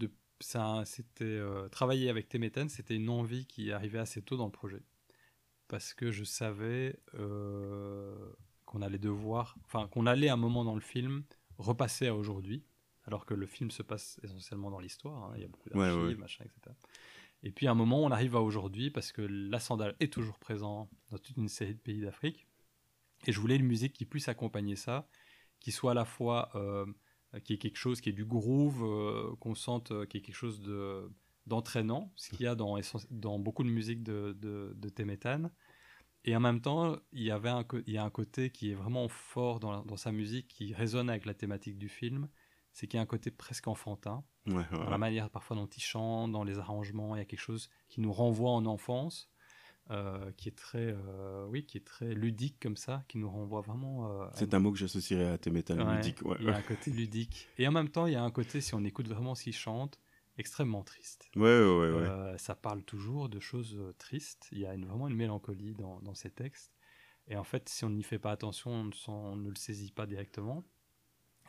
c'était euh, travailler avec Téméthane, c'était une envie qui arrivait assez tôt dans le projet. Parce que je savais euh, qu'on allait devoir, enfin, qu'on allait à un moment dans le film repasser à aujourd'hui, alors que le film se passe essentiellement dans l'histoire. hein, il y a beaucoup Ouais, d'archives, ouais. machin, etc. Et puis à un moment, on arrive à aujourd'hui parce que la sandale est toujours présent dans toute une série de pays d'Afrique. Et je voulais une musique qui puisse accompagner ça, qui soit à la fois euh, qui est quelque chose qui est du groove, euh, qu'on sente euh, qui est quelque chose de d'entraînant, ce qu'il y a dans, dans beaucoup de musique de, de. Et en même temps, il y, avait un, il y a un côté qui est vraiment fort dans, la- dans sa musique, qui résonne avec la thématique du film, c'est qu'il y a un côté presque enfantin Ouais, ouais, dans la manière parfois dont il chante, dans les arrangements, il y a quelque chose qui nous renvoie en enfance. Euh, qui est très, euh, oui, qui est très ludique comme ça, qui nous renvoie vraiment. euh, C'est un mot que j'associerais à tes métal Ouais, Il y a un côté ludique. Et en même temps, il y a un côté, si on écoute vraiment ce qu'il chante, extrêmement triste. ouais, ouais, ouais, ça parle toujours de choses tristes. Il y a une- vraiment une mélancolie dans, dans ces textes. Et en fait, si on n'y fait pas attention, on ne, s'en- on ne le saisit pas directement.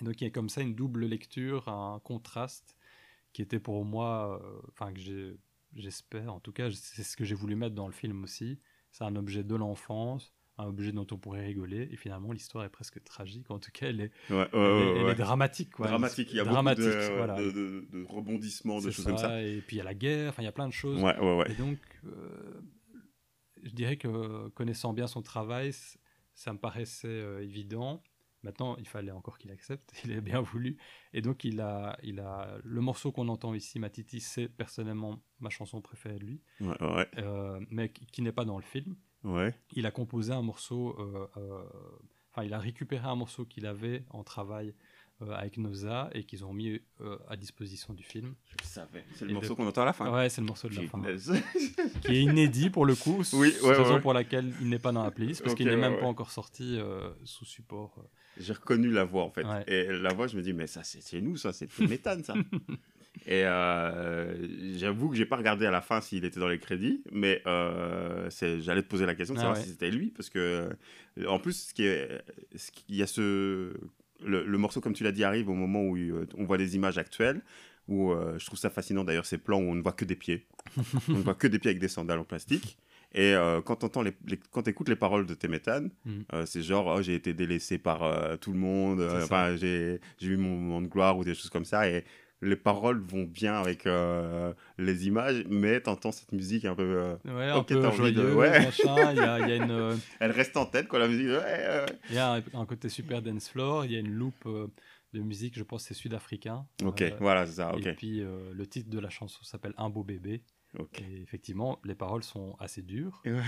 Et donc, il y a comme ça une double lecture, un contraste qui était pour moi, enfin, que j'ai- j'espère, en tout cas, c'est ce que j'ai voulu mettre dans le film aussi. C'est un objet de l'enfance, un objet dont on pourrait rigoler. Et finalement, l'histoire est presque tragique. En tout cas, elle est, Ouais, ouais, elle est- ouais, elle est ouais. dramatique. quoi. Dramatique, il y a Dramatique, beaucoup de, voilà. de, de- de rebondissements, de choses comme ça. Et puis il y a la guerre, enfin il y a plein de choses. Ouais, ouais, ouais. Et donc, euh, je dirais que connaissant bien son travail, ça me paraissait euh, évident. Maintenant, il fallait encore qu'il accepte. <laughs> Il est bien voulu. Et donc, il a, il a le morceau qu'on entend ici, Matiti, c'est personnellement ma chanson préférée de lui, Ouais, ouais, euh, mais qui, qui n'est pas dans le film. ouais. Il a composé un morceau, euh, euh, enfin, il a récupéré un morceau qu'il avait en travail euh, avec Noza et qu'ils ont mis euh, à disposition du film. Je le savais. C'est le Et morceau de- qu'on entend à la fin. Ouais, c'est le morceau de la fin. <laughs> Qui est inédit pour le coup, Oui, c'est ouais, la raison ouais. pour laquelle il n'est pas dans la playlist, parce qu'il n'est ouais, même ouais. pas encore sorti euh, sous support. J'ai reconnu la voix en fait. Ouais. Et la voix, je me dis, mais ça, c'est nous, ça, c'est méthane, ça. <laughs> Et euh, j'avoue que j'ai pas regardé à la fin s'il était dans les crédits, mais euh, j'allais te poser la question de Ah savoir ouais. si c'était lui, parce que en plus, ce qui est, ce qui- il y a ce le, le morceau, comme tu l'as dit, arrive au moment où euh, on voit des images actuelles. Où euh, je trouve ça fascinant d'ailleurs ces plans où on ne voit que des pieds, <laughs> on ne voit que des pieds avec des sandales en plastique. Et euh, quand tu les, les- quand écoutes les paroles de Téméthane, Mm. euh, c'est genre oh, j'ai été délaissé par euh, tout le monde, j'ai eu mon moment de gloire ou des choses comme ça. Et les paroles vont bien avec euh, les images, mais t'entends cette musique un peu. euh, Ouais, un peu envie de- joyeux, ouais. machin. Y a, il y a une, <laughs> euh, elle reste en tête quoi la musique. Ouais. il y a un, côté super dance floor. Il y a une loupe euh, de musique, je pense que c'est sud-africain. Ok, Euh, voilà c'est ça. Et puis euh, le titre de la chanson s'appelle Un beau bébé. ok. Et effectivement, les paroles sont assez dures. Ouais.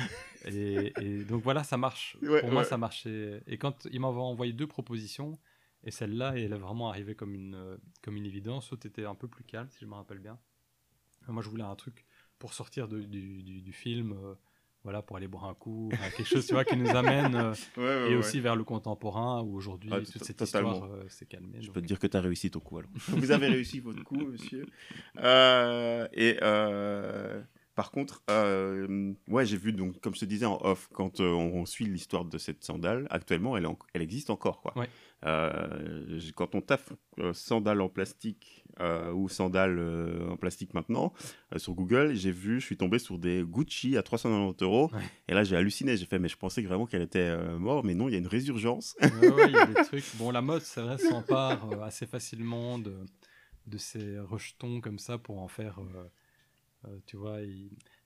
Et, et donc voilà, ça marche. <laughs> Ouais, Pour moi, ça marchait. Et quand il m'avait envoyé deux propositions, et celle-là, elle est vraiment arrivée comme une, euh, comme une évidence. L'autre était un peu plus calme, si je me rappelle bien. Moi, je voulais un truc pour sortir de- du, du- du film, euh, voilà, pour aller boire un coup, enfin, quelque chose, tu vois, qui nous amène, euh, <laughs> Ouais, ouais, et ouais. aussi vers le contemporain, où aujourd'hui, Ah, toute to- cette totalement. histoire euh, s'est calmée. Je donc. peux te dire que tu as réussi ton coup alors. Vous avez réussi votre coup, monsieur. Euh, et euh, par contre, euh, ouais, j'ai vu, donc, comme je te disais en off, quand euh, on suit l'histoire de cette sandale, actuellement, elle, est en- elle existe encore. Quoi. Ouais. Euh, quand on tape sandales en plastique ou sandales euh, en plastique maintenant, sur Google, j'ai vu, je suis tombé sur des Gucci à 390 euros. Ouais. Et là, j'ai halluciné. J'ai fait, mais je pensais vraiment qu'elle était morte, mais non, il y a une résurgence. Ouais, il y a des <laughs> trucs. Bon, la mode, c'est vrai, s'empare assez facilement de, de ces rejetons comme ça pour en faire. Euh, tu vois,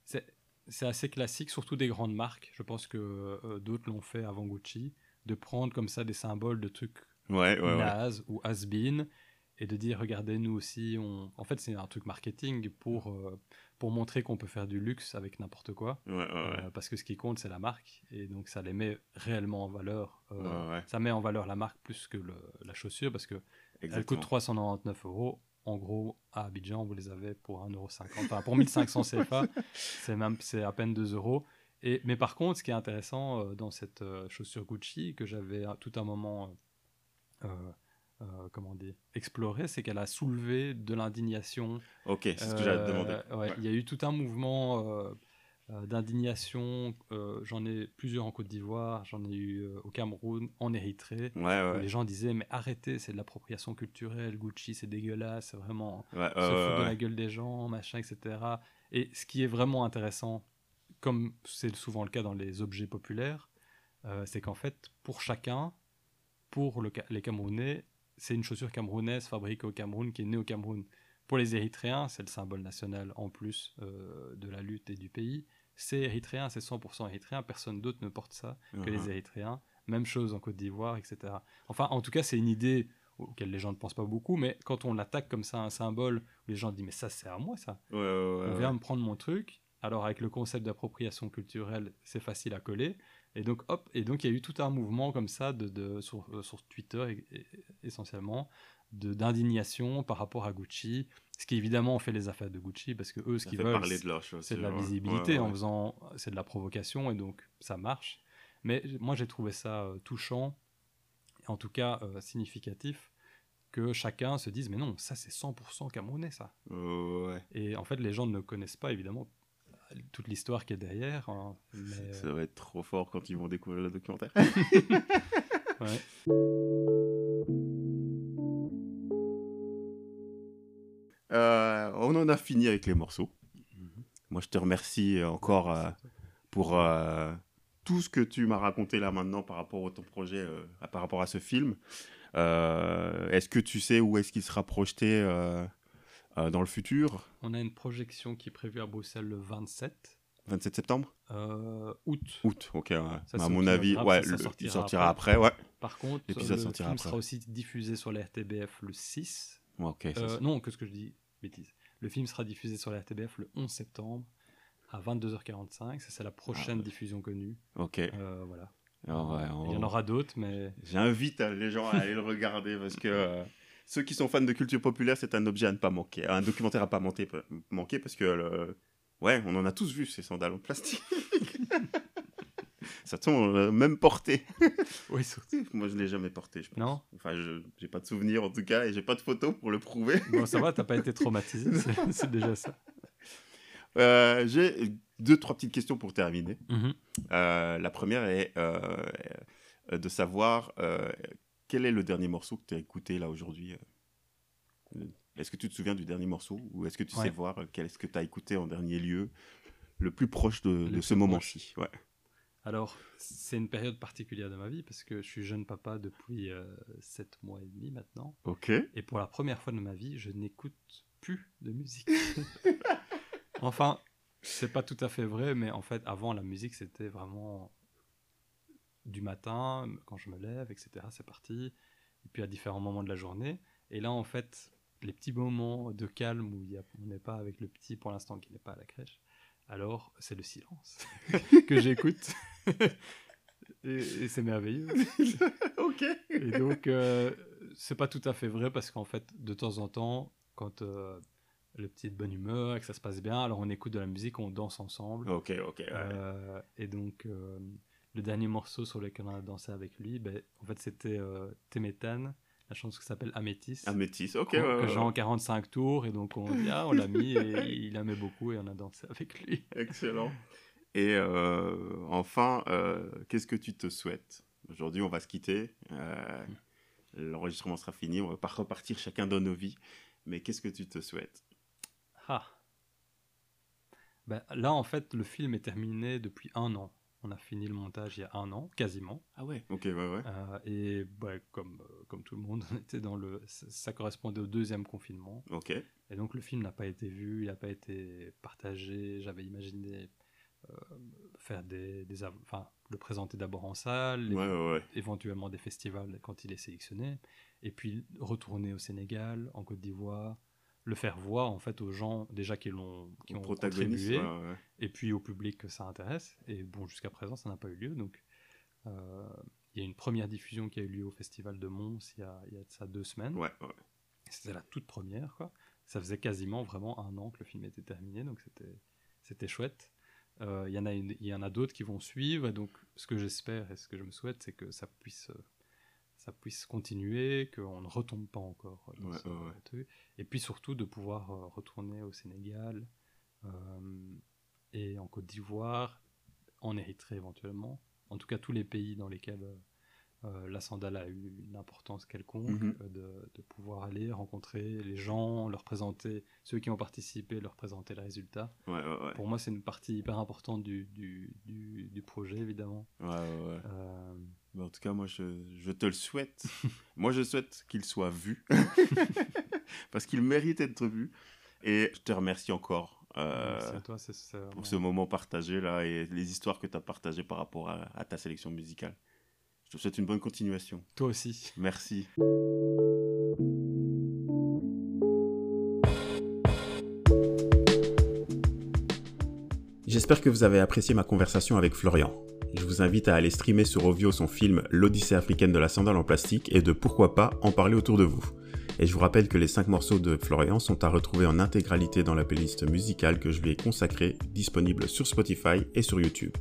c'est c'est assez classique, surtout des grandes marques. Je pense que euh, d'autres l'ont fait avant Gucci, de prendre comme ça des symboles de trucs ouais, ouais, ouais. naze ou has-been et de dire regardez, nous aussi, on... en fait, c'est un truc marketing pour, euh, pour montrer qu'on peut faire du luxe avec n'importe quoi. Ouais, ouais, ouais. Parce que ce qui compte, c'est la marque. Et donc, ça les met réellement en valeur. euh. Ça met en valeur la marque plus que le- la chaussure parce que elle Exactement. coûte 399 euros. En gros, à Abidjan, vous les avez pour 1,50€. Enfin, pour 1500 CFA, <laughs> c'est même c'est à peine 2 euros. Et, mais par contre, ce qui est intéressant euh, dans cette euh, chaussure Gucci, que j'avais à tout un moment, euh, euh, euh, comment dire, exploré, c'est qu'elle a soulevé de l'indignation Ok, c'est ce que j'allais te euh, demander. ouais, Ouais. Il y a eu tout un mouvement euh, euh, d'indignation. euh, j'en ai plusieurs en Côte d'Ivoire, j'en ai eu euh, au Cameroun, en Érythrée. Ouais, ouais. Les gens disaient mais arrêtez, c'est de l'appropriation culturelle, Gucci c'est dégueulasse, c'est vraiment Ouais, se foutre de la gueule des gens, machin, etc. Et ce qui est vraiment intéressant, comme c'est souvent le cas dans les objets populaires, euh, c'est qu'en fait, pour chacun, pour le les Camerounais, c'est une chaussure camerounaise fabriquée au Cameroun, qui est née au Cameroun. Pour les Érythréens, c'est le symbole national en plus euh, de la lutte et du pays. C'est érythréen, c'est 100% érythréen, personne d'autre ne porte ça que les Uh-huh. Érythréens. Même chose en Côte d'Ivoire, etc. Enfin, en tout cas, c'est une idée auquel les gens ne pensent pas beaucoup, mais quand on l'attaque comme ça, un symbole, où les gens disent mais ça c'est à moi ça, Ouais, ouais, ouais, on vient me prendre mon truc. Alors avec le concept d'appropriation culturelle, c'est facile à coller. Et donc hop, et donc il y a eu tout un mouvement comme ça de, de- sur, euh, sur Twitter et- et- essentiellement d'indignation par rapport à Gucci, ce qui évidemment fait les affaires de Gucci, parce que eux, ce qu'ils veulent, c'est de la visibilité Ouais, en faisant, c'est de la provocation, et donc ça marche. Mais moi, j'ai trouvé ça euh, touchant, et en tout cas euh, significatif, que chacun se dise, mais non, ça c'est 100% camerounais, ça. Euh, ouais. Et en fait, les gens ne connaissent pas évidemment toute l'histoire qui est derrière. hein, mais, Ça va être trop fort quand ils vont découvrir le documentaire. <laughs> ouais. <laughs> Euh, on en a fini avec les morceaux. Mhm. Moi, je te remercie encore euh, pour euh, tout ce que tu m'as raconté là maintenant par rapport à ton projet, euh, par rapport à ce film. Euh, est-ce que tu sais où est-ce qu'il sera projeté euh, euh, dans le futur? On a une projection qui est prévue à Bruxelles le 27 27 septembre? Euh, août. Août, ok. ouais. Ça à mon avis, ouais, ça le- sortira il sortira après, ouais. Par contre, L'épisode le sortira film après. sera aussi diffusé sur la RTBF le 6. Ouais, ok, ça, Euh, c'est- non, qu'est-ce que je dis? Bêtise. Le film sera diffusé sur la RTBF le 11 septembre à 22h45. Ça, c'est la prochaine ouais. diffusion connue. ok. Euh, voilà. Alors, ouais, on- Il y en aura d'autres, mais J'invite les gens à aller le regarder parce que euh, ceux qui sont fans de culture populaire, c'est un objet à ne pas manquer, un documentaire à pas manquer, manquer parce que le- ouais, on en a tous vu ces sandales en plastique. <laughs> Ça sont euh, même porté. <laughs> oui, surtout. Moi, je l'ai jamais porté, je pense. Non Enfin, je j'ai pas de souvenir en tout cas et j'ai pas de photos pour le prouver. <laughs> Bon, ça va, t'as pas été traumatisé, <laughs> c'est- déjà ça. Euh, j'ai deux trois petites questions pour terminer. Mhm. Euh, la première est euh, de savoir quel est le dernier morceau que tu as écouté là aujourd'hui. Est-ce que tu te souviens du dernier morceau ou est-ce que tu Ouais. sais voir quel est-ce que tu as écouté en dernier lieu, le plus proche de, ce moment-ci? ouais. Alors, c'est une période particulière de ma vie parce que je suis jeune papa depuis 7 mois et demi maintenant. Ok. Et pour la première fois de ma vie, je n'écoute plus de musique. <laughs> enfin, c'est pas tout à fait vrai, mais en fait, avant, la musique, c'était vraiment du matin, quand je me lève, etc. C'est parti. Et puis à différents moments de la journée. Et là, en fait, les petits moments de calme où il y a- on n'est pas avec le petit pour l'instant qui n'est pas à la crèche, alors c'est le silence <laughs> que j'écoute. <laughs> et et c'est merveilleux. <laughs> ok. Et donc, euh, c'est pas tout à fait vrai parce qu'en fait, de temps en temps, quand euh, le petit est de bonne humeur et que ça se passe bien, alors on écoute de la musique, on danse ensemble. Ok, ok. ouais. Euh, et donc, euh, le dernier morceau sur lequel on a dansé avec lui, ben, en fait, c'était Temetan, la chanson qui s'appelle Amétis. Amétis, ok. ouais, ouais, j'ai ouais. en 45 tours, et donc on, <laughs> dit, ah, on l'a mis, et il aimait beaucoup, et on a dansé avec lui. Excellent. Et euh, enfin, euh, qu'est-ce que tu te souhaites? Aujourd'hui, on va se quitter. euh, L'enregistrement sera fini. On va pas repartir chacun dans nos vies. Mais qu'est-ce que tu te souhaites? Ah. Ben, là, en fait, le film est terminé depuis un an. On a fini le montage il y a un an, quasiment. Ah ouais Ok, ouais, ouais. Euh, et ouais, comme, euh, comme tout le monde, on était dans le, ça, ça correspondait au deuxième confinement. Ok. Et donc le film n'a pas été vu, il n'a pas été partagé. J'avais imaginé euh, faire des, des av- enfin, le présenter d'abord en salle, Ouais, ouais, ouais. éventuellement des festivals quand il est sélectionné, et puis retourner au Sénégal, en Côte d'Ivoire, le faire voir en fait aux gens déjà qui l'ont qui ont contribué, ouais, ouais. et puis au public que ça intéresse. Et bon, jusqu'à présent, ça n'a pas eu lieu. Donc, euh, il y a une première diffusion qui a eu lieu au Festival de Mons il y a, il y a de ça deux semaines. Ouais. C'était la toute première, quoi. Ça faisait quasiment vraiment un an que le film était terminé, donc c'était c'était chouette. Euh, Il y en a, il y en a d'autres qui vont suivre, et donc ce que j'espère et ce que je me souhaite, c'est que ça puisse, euh, ça puisse continuer, qu'on ne retombe pas encore dans Ouais, ce ouais, ouais. truc. Et puis surtout de pouvoir euh, retourner au Sénégal euh, et en Côte d'Ivoire, en Érythrée éventuellement. En tout cas, tous les pays dans lesquels euh, la sandale a eu une importance quelconque, Mhm. euh, de, de pouvoir aller rencontrer les gens, leur présenter, ceux qui ont participé, leur présenter le résultat. Ouais, ouais, ouais. Pour moi, c'est une partie hyper importante du, du, du, du projet, évidemment. Euh, Mais en tout cas, moi, je, je te le souhaite. <laughs> moi, je souhaite qu'il soit vu. <laughs> Parce qu'il mérite d'être vu. Et je te remercie encore euh, merci à toi, c'est- c'est pour vraiment- ce moment partagé là et les histoires que tu as partagées par rapport à, à ta sélection musicale. Je te souhaite une bonne continuation. Toi aussi. Merci. J'espère que vous avez apprécié ma conversation avec Florian. Je vous invite à aller streamer sur Ovio son film L'Odyssée africaine de la sandale en plastique et de pourquoi pas en parler autour de vous. Et je vous rappelle que les 5 morceaux de Florian sont à retrouver en intégralité dans la playlist musicale que je lui ai consacrée, disponible sur Spotify et sur YouTube.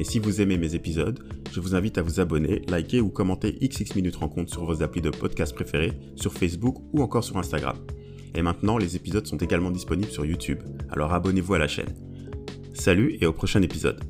Et si vous aimez mes épisodes, je vous invite à vous abonner, liker ou commenter XX Minutes Rencontre sur vos applis de podcast préférés, sur Facebook ou encore sur Instagram. Et maintenant, les épisodes sont également disponibles sur YouTube, alors abonnez-vous à la chaîne. Salut et au prochain épisode.